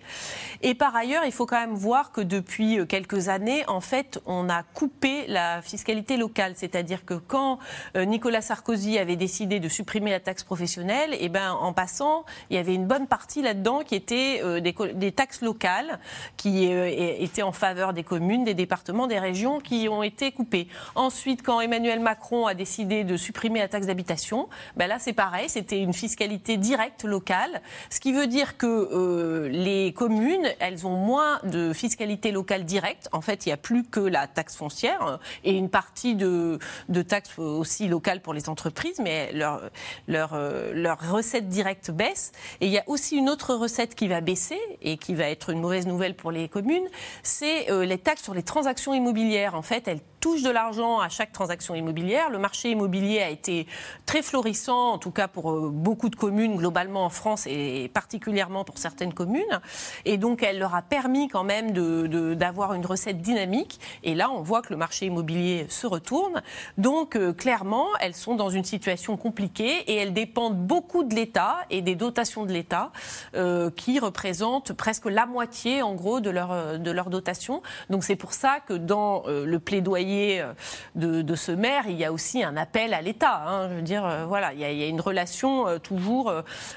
Et par ailleurs, il faut quand même voir que depuis quelques années, en fait, on a coupé la fiscalité locale. C'est-à-dire que quand Nicolas Sarkozy avait décidé de supprimer la taxe professionnelle, et eh ben en passant, il y avait une bonne partie là-dedans qui étaient euh, des, taxes locales qui euh, étaient en faveur des communes, des départements, des régions qui ont été coupées. Ensuite, quand Emmanuel Macron a décidé de supprimer la taxe d'habitation, ben là c'est pareil, c'était une fiscalité directe locale, ce qui veut dire que euh, les communes, elles ont moins de fiscalité locale directe. En fait, il n'y a plus que la taxe foncière et une partie de, taxes aussi locales pour les entreprises, mais leurs leur, leur recettes directes baissent. Et il y a aussi une autre recette qui va baisser et qui va être une mauvaise nouvelle pour les communes, c'est euh, les taxes sur les transactions immobilières. En fait, elles touchent de l'argent à chaque transaction immobilière. Le marché immobilier a été très florissant, en tout cas pour euh, beaucoup de communes globalement en France et particulièrement pour certaines communes. Et donc, elle leur a permis quand même d'avoir une recette dynamique. Et là, on voit que le marché immobilier se retourne. Donc, euh, clairement, elles sont dans une situation compliquée et elles dépendent beaucoup de l'État et des dotations de l'État euh, qui représentent presque la moitié, en gros, de leur, de leur dotation. Donc, c'est pour ça que dans le plaidoyer euh, de, ce maire, il y a aussi un appel à l'État. Hein. je veux dire, euh, voilà, il y, a, une relation euh, toujours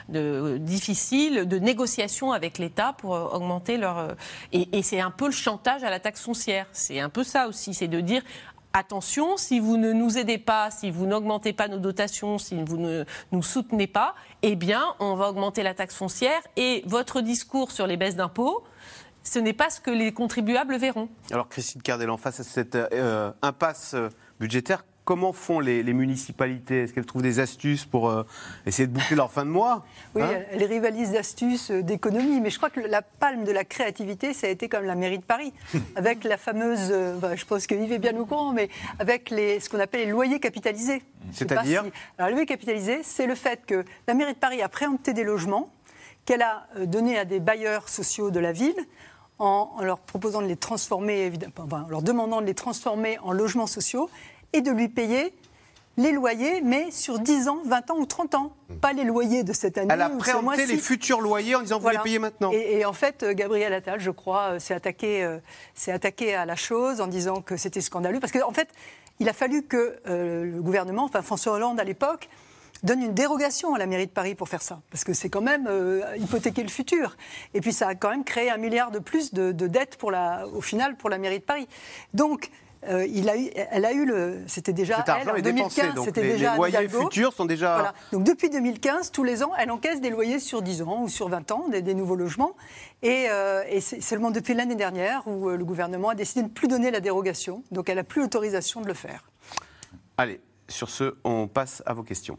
difficile de négociation avec l'État pour augmenter leur. et, c'est un peu le chantage à la taxe foncière. C'est un peu ça aussi, c'est de dire attention, si vous ne nous aidez pas, si vous n'augmentez pas nos dotations, si vous ne nous soutenez pas, eh bien, on va augmenter la taxe foncière et votre discours sur les baisses d'impôts, ce n'est pas ce que les contribuables verront. Alors Christine Cardel, face à cette euh, impasse euh, budgétaire, comment font les, municipalités? Est-ce qu'elles trouvent des astuces pour euh, essayer de boucler leur fin de mois? Oui, hein elles rivalisent d'astuces, d'économie, mais je crois que la palme de la créativité, ça a été comme la mairie de Paris, avec la fameuse, je pense que Yves est bien au courant, mais avec les, ce qu'on appelle les loyers capitalisés. C'est-à-dire Alors, le loyer capitalisé, c'est le fait que la mairie de Paris a préempté des logements qu'elle a donnés à des bailleurs sociaux de la ville en, leur proposant de les transformer, évidemment, en leur demandant de les transformer en logements sociaux et de lui payer les loyers, mais sur 10 ans, 20 ans ou 30 ans. Pas les loyers de cette année. Elle a préempté les futurs loyers en disant vous les payez maintenant. Et, en fait, euh, Gabriel Attal, je crois, euh, s'est attaqué, euh, attaqué à la chose en disant que c'était scandaleux. Parce qu'en en fait, il a fallu que le gouvernement, enfin François Hollande à l'époque, donne une dérogation à la mairie de Paris pour faire ça, parce que c'est quand même euh, hypothéquer le futur. Et puis ça a quand même créé un milliard de plus de, dettes pour la, au final pour la mairie de Paris. Donc euh, il a eu, elle a eu le, c'était déjà elle, en 2015, c'était déjà les loyers futurs sont déjà. Voilà. Donc depuis 2015, tous les ans, elle encaisse des loyers sur 10 ans ou sur 20 ans, des, nouveaux logements. Et, euh, et c'est seulement depuis l'année dernière où le gouvernement a décidé de ne plus donner la dérogation. Donc elle n'a plus l'autorisation de le faire. Allez, sur ce, on passe à vos questions.